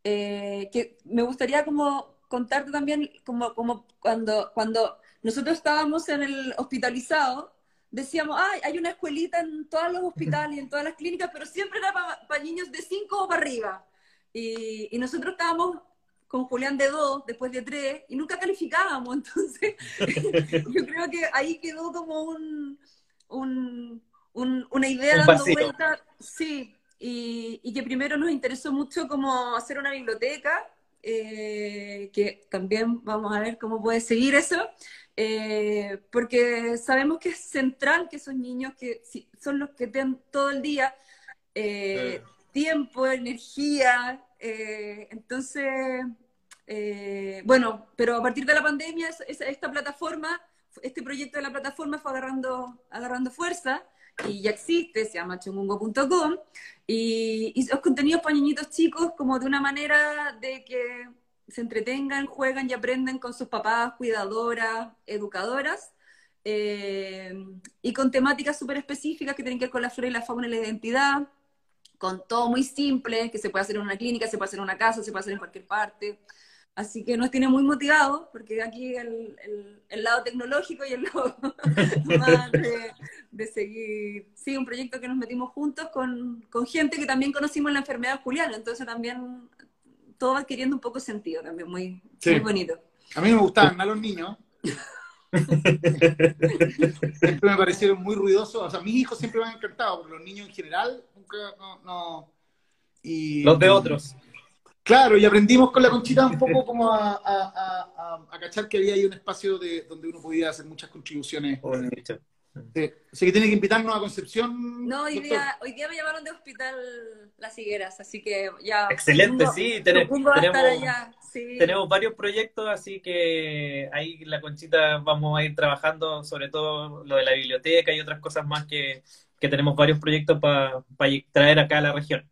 eh, que me gustaría como contarte también como, como cuando, cuando nosotros estábamos en el hospitalizado, decíamos, ay, hay una escuelita en todos los hospitales y en todas las clínicas, pero siempre era para niños de 5 o para arriba. Y, y, nosotros estábamos con Julián de 2, después de 3, y nunca calificábamos. Entonces, yo creo que ahí quedó como un, un, una idea dando vuelta. Sí, y, y, que primero nos interesó mucho como hacer una biblioteca, eh, que también vamos a ver cómo puede seguir eso. Eh, porque sabemos que es central que esos niños que son los que tienen todo el día eh, tiempo, energía, eh, entonces, bueno, pero a partir de la pandemia esta plataforma, este proyecto de la plataforma fue agarrando, agarrando fuerza y ya existe, se llama chungungo.com y, y los contenidos para niñitos chicos como de una manera de que se entretengan, juegan y aprenden con sus papás, cuidadoras, educadoras, eh, y con temáticas súper específicas que tienen que ver con la flora y la fauna y la identidad, con todo muy simple, que se puede hacer en una clínica, se puede hacer en una casa, se puede hacer en cualquier parte. Así que nos tiene muy motivados, porque aquí el, el, lado tecnológico y el lado de, de, seguir. Sí, un proyecto que nos metimos juntos con, con gente que también conocimos la enfermedad Julián, entonces también todo va adquiriendo un poco sentido también, muy, muy bonito. A mí me gustaban a los niños. siempre me parecieron muy ruidosos. O sea, mis hijos siempre me han encantado, pero los niños en general nunca, no. Y, los de otros. Claro, y aprendimos con la conchita un poco como a, a, a, cachar que había ahí un espacio de, donde uno podía hacer muchas contribuciones. Sí. Así que tiene que invitarnos a Concepción. No, hoy día, hoy día me llamaron de Hospital Las Higueras, así que ya. Excelente, sí. tenemos, tenemos varios proyectos, así que ahí la Conchita vamos a ir trabajando, sobre todo lo de la biblioteca y otras cosas más que, que tenemos varios proyectos para traer acá a la región.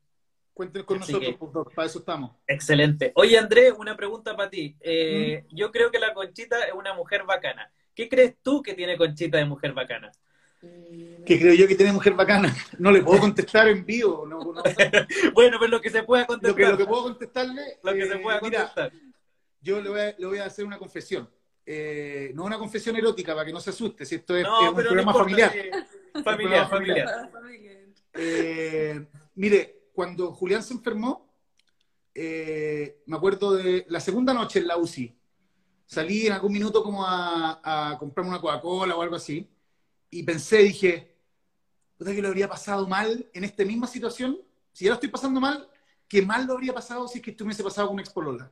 Cuenten con nosotros, pues, para eso estamos. Excelente. Oye, Andrés, una pregunta para ti. Eh, yo creo que la Conchita es una mujer bacana. ¿Qué crees tú que tiene Conchita de mujer bacana? ¿Qué creo yo que tiene mujer bacana? No le puedo contestar en vivo. bueno, pero lo que se pueda contestar. Lo que, puedo contestarle. Lo que se eh, pueda contestar. yo le voy, a, le voy, a, hacer una confesión. Eh, no una confesión erótica para que no se asuste, si esto es, un programa familiar. familiar, familiar. Eh, mire, cuando Julián se enfermó, me acuerdo de la segunda noche en la UCI salí en algún minuto como a, comprarme una Coca-Cola o algo así, y pensé, dije, ¿puta que lo habría pasado mal en esta misma situación? Si ya lo estoy pasando mal, que mal lo habría pasado si es que tú me hubiese pasado con una expolola.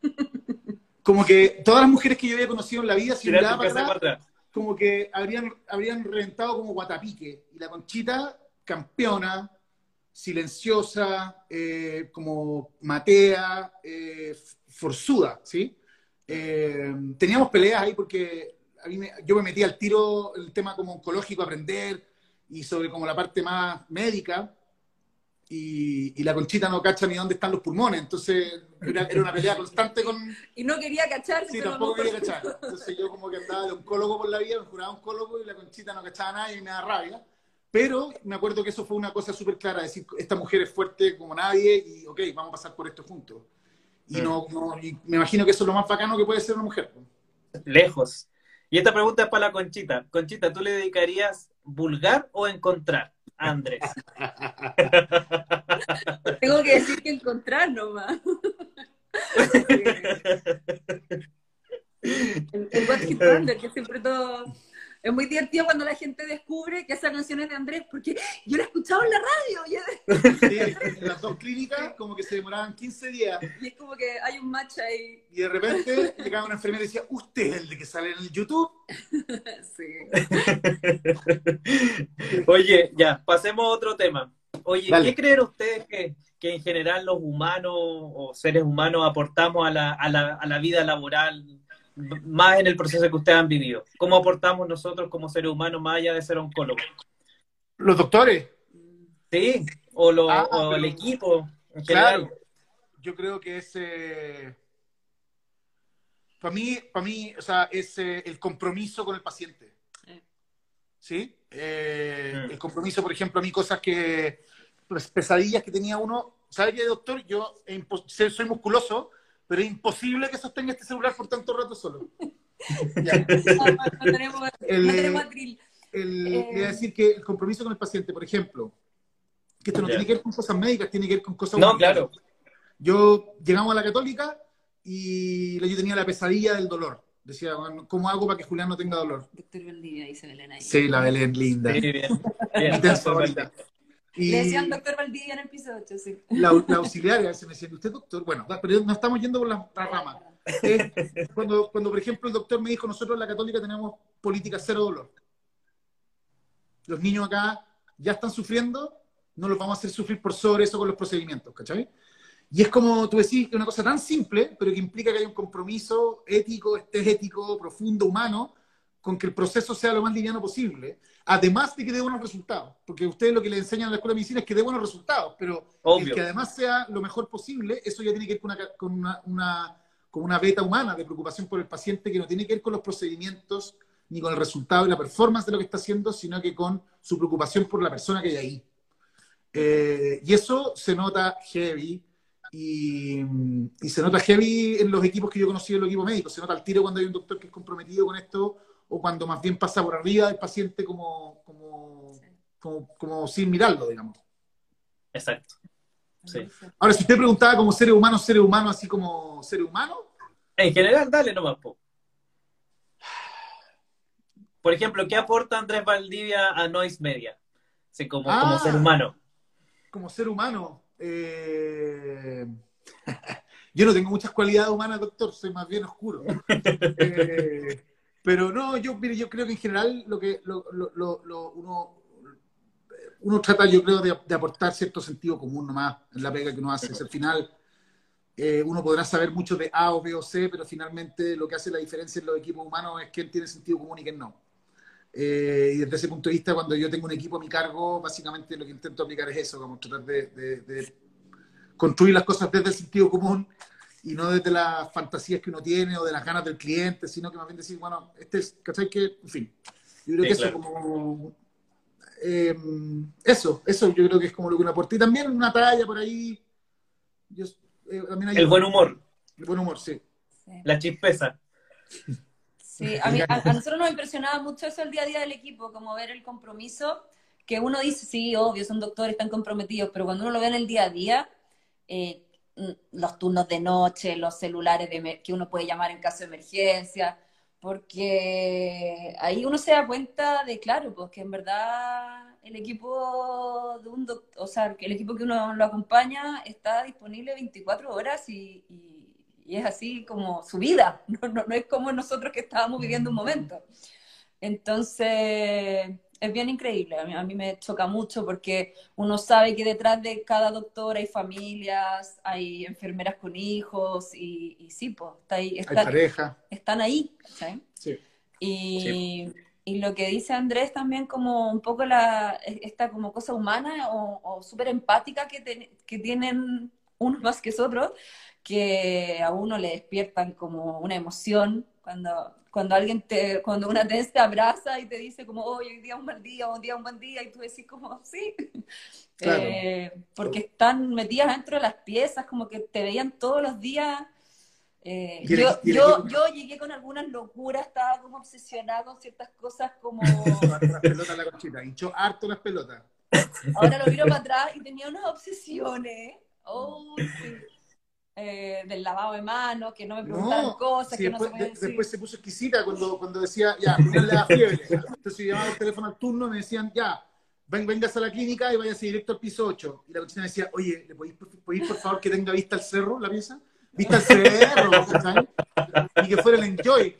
Como que todas las mujeres que yo había conocido en la vida, si miraba para atrás, atrás. como que habrían, habrían reventado como guatapique. Y la Conchita, campeona, silenciosa, eh, como matea, eh, forzuda, ¿sí? Eh, teníamos peleas ahí porque a mí me- yo me metí al tiro el tema como oncológico, aprender, y sobre como la parte más médica, y, y la Conchita no cacha ni dónde están los pulmones, entonces era, era una pelea constante con, Y no quería cacharse. Sí, tampoco quería cachar. Entonces yo como que andaba de oncólogo por la vida, me juraba oncólogo y la conchita no cachaba nada y me da rabia. Pero me acuerdo que eso fue una cosa súper clara, decir, esta mujer es fuerte como nadie y ok, vamos a pasar por esto juntos. Y, Mm. no, no- y me imagino que eso es lo más bacano que puede ser una mujer. Lejos. Y esta pregunta es para la Conchita. Conchita, ¿tú le dedicarías vulgar o encontrar a Andrés? Tengo que decir que encontrar nomás. el, el What Hit Wonder, que siempre todo... Es muy divertido cuando la gente descubre que esa canción es de Andrés, porque yo la he escuchado en la radio Sí, en las dos clínicas como que se demoraban 15 días y es como que hay un match ahí. y de repente llegaba una enfermera y decía, usted es el de que sale en el YouTube. Sí. Oye, ya, pasemos a otro tema. Oye, Dale. ¿qué creen ustedes que, que en general los humanos o seres humanos aportamos a la, a la, a la vida laboral, más en el proceso que ustedes han vivido? ¿Cómo aportamos nosotros como seres humanos más allá de ser oncólogos? Los doctores, ¿Sí? ¿O, lo, Ah, o el equipo en general? Claro, yo creo que es. para mí, para mí, o sea, es eh, el compromiso con el paciente. Eh. ¿Sí? Eh, Mm. El compromiso, por ejemplo, a mí cosas que. Pues, pesadillas que tenía uno. ¿Sabe qué, doctor? Yo soy musculoso, pero es imposible que sostenga este celular por tanto rato solo. Ya. No, no, tenemos, El, no tenemos atril. el- Eh. a decir que el compromiso con el paciente, por ejemplo, que esto no Ya. tiene que ver con cosas médicas, tiene que ver con cosas No, humanitarias. claro. Yo llegamos a la católica y yo tenía la pesadilla del dolor. Decía, ¿cómo hago para que Julián no tenga dolor? Doctor Valdivia, dice Belén ahí. Sí, la Belén linda. Sí, bien. Mi bien. favorita. Y Le decían doctor Valdivia en el piso 8, sí. la, la auxiliaria veces me decía, ¿usted doctor? Bueno, pero no estamos yendo por la, la rama. Eh, cuando, cuando, por ejemplo, el doctor me dijo, nosotros en la católica tenemos política cero dolor. Los niños acá ya están sufriendo, no los vamos a hacer sufrir por sobre eso con los procedimientos, ¿cachai? Y es como tú decís, que una cosa tan simple, pero que implica que hay un compromiso ético, estético, profundo, humano, con que el proceso sea lo más liviano posible, además de que dé buenos resultados, porque ustedes lo que le enseñan en la escuela de medicina es que dé buenos resultados, pero el que además sea lo mejor posible, eso ya tiene que ver con una, con una, una- con una beta humana de preocupación por el paciente que no tiene que ver con los procedimientos ni con el resultado y la performance de lo que está haciendo, sino que con su preocupación por la persona que hay ahí. Eh, y eso se nota heavy y, y se nota heavy en los equipos que yo conocí en los equipos médicos. Se nota al tiro cuando hay un doctor que es comprometido con esto o cuando más bien pasa por arriba del paciente como, como, como, como sin mirarlo, digamos. Exacto. Sí. Ahora, si usted preguntaba como seres humanos, seres humanos, así como seres humanos, En general, dale nomás, po. Por ejemplo, ¿qué aporta Andrés Valdivia a Noise Media? Sí, como, Ah. como ser humano. como ser humano, eh, yo no tengo muchas cualidades humanas, doctor, soy más bien oscuro. Eh, pero no, yo, mire, yo creo que en general lo que lo, lo- lo- uno, uno trata, yo creo, de, de aportar cierto sentido común nomás en la pega que uno hace. Es al final, eh, uno podrá saber mucho de A o B o C, pero finalmente lo que hace la diferencia en los equipos humanos es quién tiene sentido común y quién no. Eh, y desde ese punto de vista, cuando yo tengo un equipo a mi cargo, básicamente lo que intento aplicar es eso, como tratar de, de- de construir las cosas desde el sentido común y no desde las fantasías que uno tiene o de las ganas del cliente, sino que más bien decir, bueno, este es, ¿cachai? Que, en fin, yo creo Sí, que eso claro. como... eh, eso, eso yo creo que es como lo que uno aporta. Y también una talla por ahí. Yo, eh, también hay El buen humor, el buen humor, sí. Sí. la chispeza. Sí, a, mí- a- a nosotros nos impresionaba mucho eso el día a día del equipo, como ver el compromiso, que uno dice, sí, obvio, son doctores, están comprometidos, pero cuando uno lo ve en el día a día, eh, los turnos de noche, los celulares de que uno puede llamar en caso de emergencia, porque ahí uno se da cuenta de, claro, pues que en verdad el equipo de un doctor, o sea, que el equipo que uno lo acompaña está disponible 24 horas y, es así como su vida, no, no, no, es como nosotros que estábamos viviendo un momento. Entonces, es bien increíble, a mí, me choca mucho porque uno sabe que detrás de cada doctor hay familias, hay enfermeras con hijos y, sí, pues, está ahí, hay pareja. están ahí. Sí. Y, y, lo que dice Andrés también como un poco la, esta como cosa humana o, o súper empática que, que tienen unos más que otros, que a uno le despiertan como una emoción cuando cuando alguien te, cuando una te abraza y te dice como, hoy día un mal día, un día un buen día, y tú decís como, sí, eh, porque están metidas dentro de las piezas, como que te veían todos los días. Eh, yo, yo, yo llegué con algunas locuras, estaba como obsesionada con ciertas cosas como... las pelotas la conchita, hinchó harto las pelotas. Ahora lo miro para atrás y tenía unas obsesiones. Oh, sí. Eh, del lavado de manos, que no me preguntaban cosas, que después, no se decir. Después se puso exquisita cuando, cuando decía, ya, le da fiebre. Entonces llamaba el teléfono al turno me decían, ya, ven, vengas a la clínica y váyase directo al piso 8. Y la cochina decía, oye, ¿le podéis, podéis, por favor que tenga vista al cerro la pieza? Vista al cerro, ¿sabes? Y que fuera el enjoy.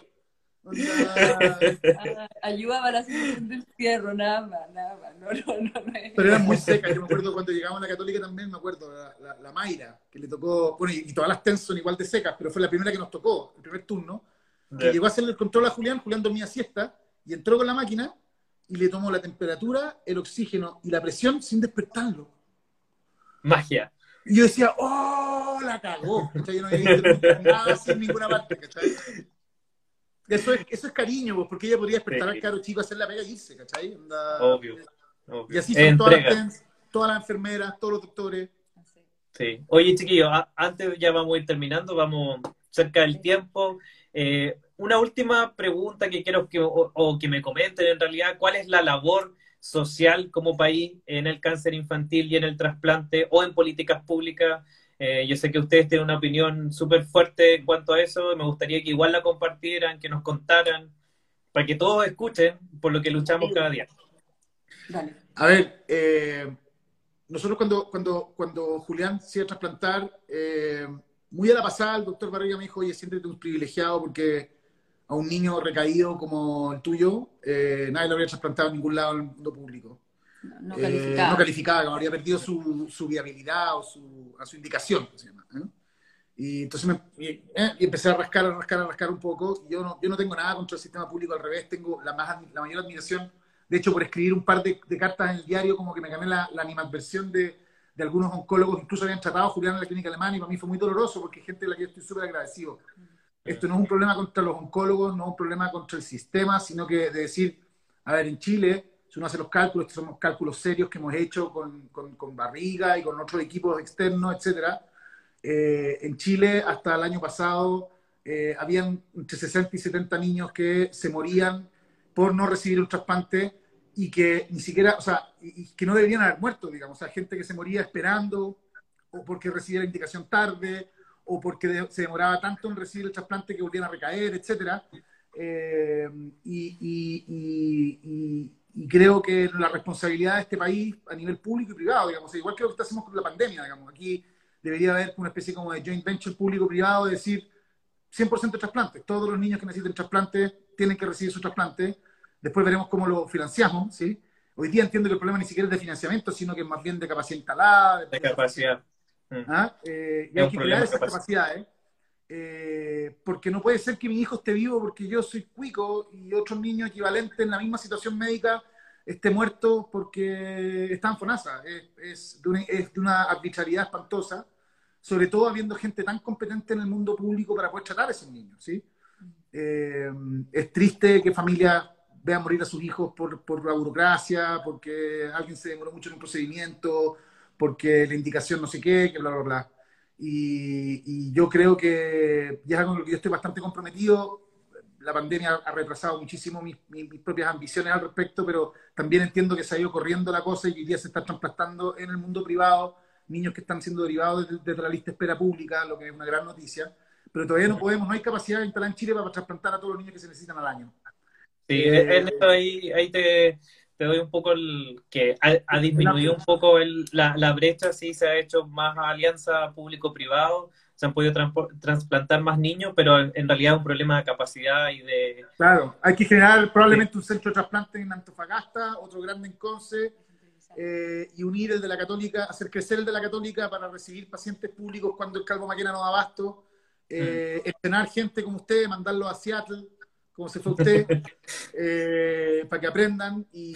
Ayuda para la situación del cierro, nada más, nada más. No, no, no, Pero eran muy secas. Yo me acuerdo cuando llegamos a la Católica también, me acuerdo, la, la, Mayra, que le tocó, bueno, y, todas las TENS son igual de secas, pero fue la primera que nos tocó, el primer turno, que llegó a hacerle el control a Julián, Julián dormía siesta, y entró con la máquina y le tomó la temperatura, el oxígeno y la presión sin despertarlo. Magia. Y yo decía, ¡oh, la cagó! Yo no había visto nada sin ninguna parte, ¿cachai? Eso es, eso es cariño, pues, porque ella podría despertar al caro chico, hacer la pega y irse, ¿cachai? obvio, Y así son todas las, todas las, enfermeras, todos los doctores. Sí. Oye, chiquillos, antes ya vamos a ir terminando, vamos cerca del tiempo. Eh, una última pregunta que quiero que, o, que me comenten en realidad, ¿cuál es la labor social como país en el cáncer infantil y en el trasplante o en políticas públicas eh, yo sé que ustedes tienen una opinión súper fuerte en cuanto a eso. Me gustaría que igual la compartieran, que nos contaran, para que todos escuchen por lo que luchamos cada día. A ver, eh, nosotros cuando, cuando, cuando Julián se iba a trasplantar, eh, muy a la pasada, el doctor Barriga me dijo, oye, siéntete un privilegiado porque a un niño recaído como el tuyo, nadie lo habría trasplantado en ningún lado en el mundo público. No, calificaba. no calificaba, como habría perdido su, su viabilidad o su, a su indicación, se llama. Y entonces me, y, empecé a rascar, a rascar, a rascar un poco. Yo no, yo no tengo nada contra el sistema público, al revés, tengo la, más, la mayor admiración. De hecho, por escribir un par de, cartas en el diario, como que me gané la, la animadversión de, de, algunos oncólogos, incluso habían tratado a Julián en la clínica alemana, y para mí fue muy doloroso porque gente de la que yo estoy súper agradecido. Esto no es un problema contra los oncólogos, no es un problema contra el sistema, sino que de decir, a ver, en Chile si uno hace los cálculos, estos son cálculos serios que hemos hecho con, con, Barriga y con otros equipos externos, etcétera. Eh, en Chile, hasta el año pasado, eh, habían entre 60 y 70 niños que se morían por no recibir un trasplante y que ni siquiera, o sea, y, que no deberían haber muerto, digamos, o sea, gente que se moría esperando o porque recibía la indicación tarde o porque se demoraba tanto en recibir el trasplante que volvían a recaer, etcétera. Eh, y, y creo que la responsabilidad de este país a nivel público y privado, digamos, igual que lo que hacemos con la pandemia, digamos, aquí debería haber una especie como de joint venture público-privado, de decir 100% de trasplantes, todos los niños que necesiten trasplante tienen que recibir su trasplante, después veremos cómo lo financiamos, ¿sí? Hoy día entiendo que el problema ni siquiera es de financiamiento, sino que es más bien de capacidad instalada. De, capacidad. ¿Ah? Eh, y hay que crear esas capacidades. Eh, porque no puede ser que mi hijo esté vivo porque yo soy cuico y otro niño equivalente en la misma situación médica esté muerto porque está en FONASA. Es, de una, es, de una, arbitrariedad espantosa, sobre todo habiendo gente tan competente en el mundo público para poder tratar a esos niños. ¿sí? Eh, es triste que familias vean morir a sus hijos por, por la burocracia, porque alguien se demoró mucho en un procedimiento, porque la indicación no sé qué, que bla, bla, bla. Y, yo creo que ya es algo con lo que yo estoy bastante comprometido. La pandemia ha retrasado muchísimo mis, mis, propias ambiciones al respecto, pero también entiendo que se ha ido corriendo la cosa y hoy día se está trasplantando en el mundo privado niños que están siendo derivados desde, la lista de espera pública, lo que es una gran noticia. pero todavía no podemos, no hay capacidad instalada en Chile para trasplantar a todos los niños que se necesitan al año. Sí, en esto ahí, ahí te, te doy un poco el que ha, ha disminuido un poco el, la, la brecha, sí, se ha hecho más alianza público-privado, se han podido trasplantar más niños, pero en realidad es un problema de capacidad y de... Claro, hay que generar probablemente un centro de trasplante en Antofagasta, otro grande en Conce, eh, y unir el de la Católica, hacer crecer el de la Católica para recibir pacientes públicos cuando el Calvo Maquena no da abasto, eh, entrenar gente como usted, mandarlo a Seattle, como se fue usted, eh, para que aprendan. Y,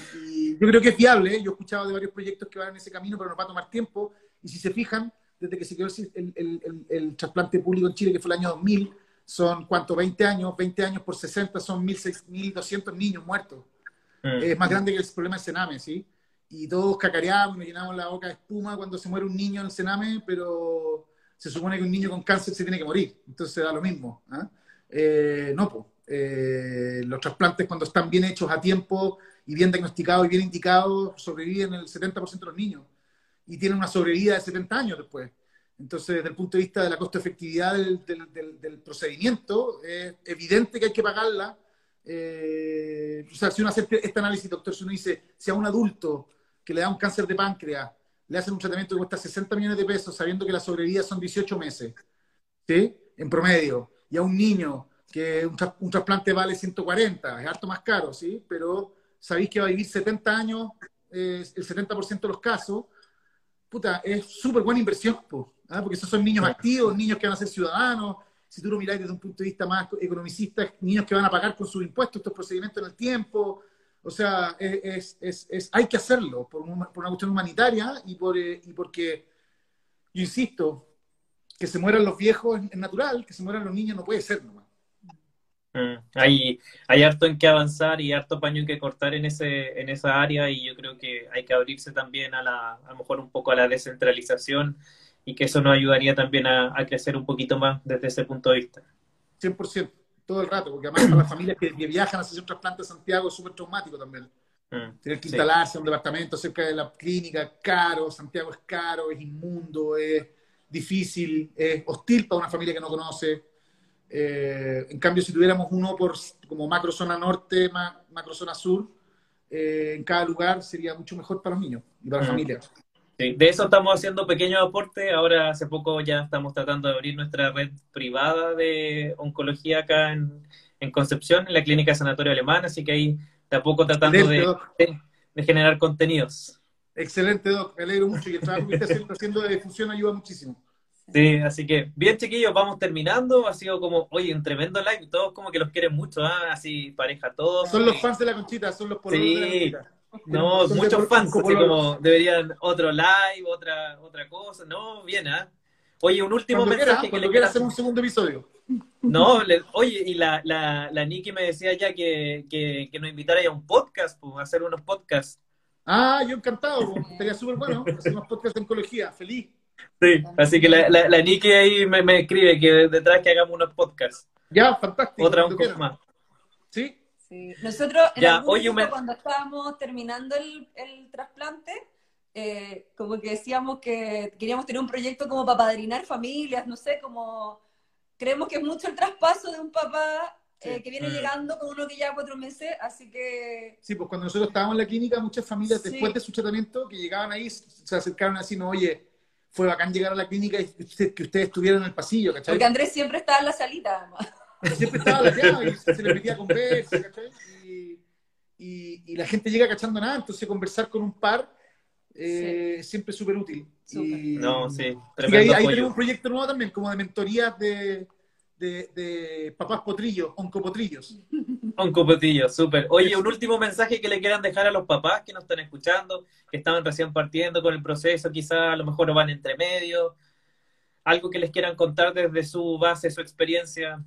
yo creo que es viable. ¿eh? Yo he escuchado de varios proyectos que van en ese camino, pero nos va a tomar tiempo. Y si se fijan, desde que se quedó el, el, el, trasplante público en Chile, que fue el año 2000, son, ¿cuánto? 20 años. 20 años por 60 son 1.200 niños muertos. Mm. Es más grande que el problema del Sename, ¿sí? Y todos cacareamos, nos llenamos la boca de espuma cuando se muere un niño en el Sename, pero se supone que un niño con cáncer se tiene que morir. Entonces da lo mismo. ¿ah? Eh, no, pues eh, los trasplantes cuando están bien hechos a tiempo y bien diagnosticados y bien indicados, sobreviven el 70% de los niños y tienen una sobrevida de 70 años después. Entonces, desde el punto de vista de la costo-efectividad del, procedimiento, es evidente que hay que pagarla. Eh, o sea, si uno hace este, este análisis, doctor, si uno dice, si a un adulto que le da un cáncer de páncreas le hacen un tratamiento que cuesta 60 millones de pesos, sabiendo que la sobrevida son 18 meses, ¿sí? En promedio, y a un niño que un, trasplante vale 140, es harto más caro, ¿sí? Pero sabéis que va a vivir 70 años, el 70% de los casos, puta, es súper buena inversión, ¿ah? porque esos son niños activos, niños que van a ser ciudadanos, si tú lo miráis desde un punto de vista más economicista, niños que van a pagar con sus impuestos estos procedimientos en el tiempo, o sea, es, es, es hay que hacerlo por, una, por una cuestión humanitaria y, por, eh, y porque, yo insisto, que se mueran los viejos es natural, que se mueran los niños no puede ser nomás. Mm, hay, hay harto en que avanzar y harto paño en que cortar en, ese, en esa área y yo creo que hay que abrirse también a la, a lo mejor un poco a la descentralización y que eso nos ayudaría también a, crecer un poquito más desde ese punto de vista. 100%, todo el rato, porque además para las familias que, viajan a hacer un trasplante a Santiago es súper traumático también. Mm, Tener que instalarse en un departamento cerca de la clínica, caro, Santiago es caro, es inmundo, es difícil, es hostil para una familia que no conoce. Eh, en cambio, si tuviéramos uno por como macro zona norte, macro zona sur, eh, en cada lugar sería mucho mejor para los niños y para las familias. de eso estamos haciendo pequeños aportes. Ahora, hace poco ya estamos tratando de abrir nuestra red privada de oncología acá en, Concepción, en la Clínica Sanatorio Alemán, así que ahí de a poco tratando de, de, generar contenidos. Excelente, Doc. Me alegro mucho y el trabajo que está haciendo de difusión ayuda muchísimo. Sí, así que bien chiquillos, vamos terminando. Ha sido como, oye, un tremendo live. Todos como que los quieren mucho, ¿ah? así pareja todos. Son los fans de la conchita, son los pololos de la conchita. No, muchos fans, así como deberían otro live, otra, otra cosa. No, bien, ¿ah? Oye, un último mensaje que le quiero hacer un segundo episodio. No, oye, y la, la, la Nikki me decía ya que, que, que nos invitara a un podcast, pues, a hacer unos podcasts. Ah, yo encantado, estaría súper bueno hacer unos podcasts de oncología, feliz. Sí, así que la, la, Niki ahí me, escribe que detrás que hagamos unos podcasts. Ya, fantástico. Otra un poco más. ¿Sí? Sí. Nosotros, ya, cuando estábamos terminando el, el trasplante, eh, como que decíamos que queríamos tener un proyecto como para padrinar familias, no sé, como creemos que es mucho el traspaso de un papá eh, que viene mm. llegando con uno que ya cuatro meses, así que... Sí, pues cuando nosotros estábamos en la clínica, muchas familias después de su tratamiento que llegaban ahí se acercaron así, no, oye, fue bacán llegar a la clínica y que ustedes estuvieron en el pasillo, ¿cachai? Porque Andrés siempre estaba en la salita, además. Siempre estaba la llave y se le metía con conversa, ¿cachai? Y, y, la gente llega cachando nada, entonces conversar con un par eh, siempre súper útil. no, sí. Y ahí, ahí tenemos un proyecto nuevo también, como de mentorías de, de, de papás potrillos, oncopotrillos. Oncopotrillos, súper. Oye, un último mensaje que le quieran dejar a los papás que nos están escuchando, que estaban recién partiendo con el proceso, quizá a lo mejor no van entre medio. Algo que les quieran contar desde su base, su experiencia.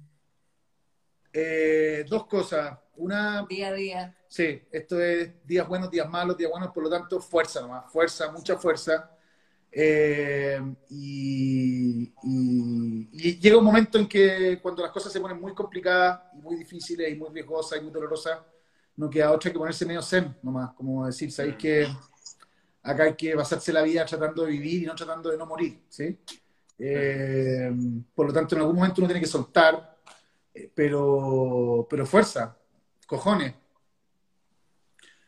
Eh, dos cosas. Una. Día a día. Sí, esto es días buenos, días malos, días buenos, por lo tanto, fuerza nomás. Fuerza, mucha fuerza eh, y, llega un momento en que cuando las cosas se ponen muy complicadas y muy difíciles y muy riesgosas y muy dolorosas, no queda otra que ponerse medio zen nomás, como decir, sabéis que acá hay que pasarse la vida tratando de vivir y no tratando de no morir, ¿sí? Eh, por lo tanto, en algún momento uno tiene que soltar, eh, pero, pero fuerza, cojones.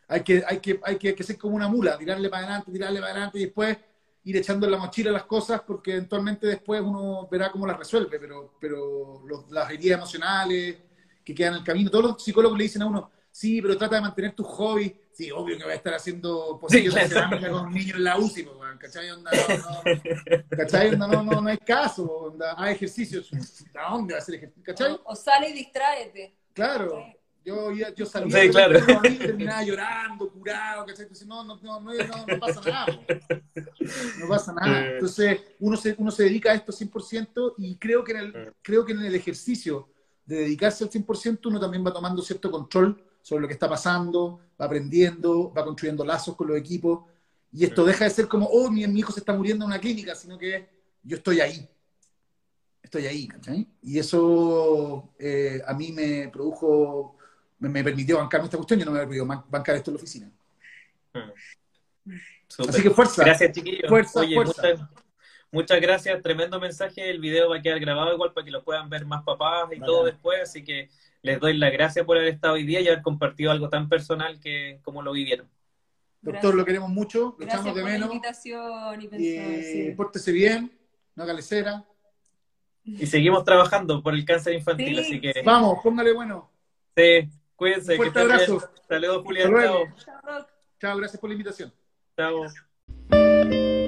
Hay que, hay, que, hay que, ser como una mula, tirarle para adelante, tirarle para adelante y después ir echando en la mochila las cosas porque eventualmente después uno verá cómo las resuelve, pero, pero las heridas emocionales que quedan en el camino, todos los psicólogos le dicen a uno, sí, pero trata de mantener tus hobbies. Sí, obvio que voy a estar haciendo posibles de cerámica con un niño en la UCI, ¿cachai? Onda, no, no, ¿cachai? Onda, no, no, no hay caso, onda, hay ejercicios. ¿A dónde va a hacer ejercicio? ¿Cachai? O, sale y distráete. Claro. Yo, yo salía sí, claro. y terminaba llorando, curado, ¿cachai? Entonces, no, no, no, no, no, pasa nada. No pasa nada. Entonces, uno se, uno se dedica a esto 100% y creo que en el, creo que en el ejercicio de dedicarse al 100% uno también va tomando cierto control sobre lo que está pasando, va aprendiendo, va construyendo lazos con los equipos. Y esto deja de ser como, oh, mi, hijo se está muriendo en una clínica, sino que yo estoy ahí. Estoy ahí, ¿cachai? Y eso eh, a mí me produjo, me, permitió bancarme esta cuestión, yo no me había podido bancar esto en la oficina. Mm. Así que fuerza. Gracias, chiquillos. Fuerza, fuerza. Muchas gracias, tremendo mensaje. El video va a quedar grabado igual para que lo puedan ver más papás y todo después. Así que les doy las gracias por haber estado hoy día y haber compartido algo tan personal que como lo vivieron. Doctor, lo queremos mucho, lo echamos de menos. La invitación y, pensar, pórtese bien, no haga lecera. Y seguimos trabajando por el cáncer infantil, así que. Vamos, póngale bueno. Sí, cuídense. Un fuerte abrazo. Saludos, Julián. Chao. Chao, gracias por la invitación. Chao.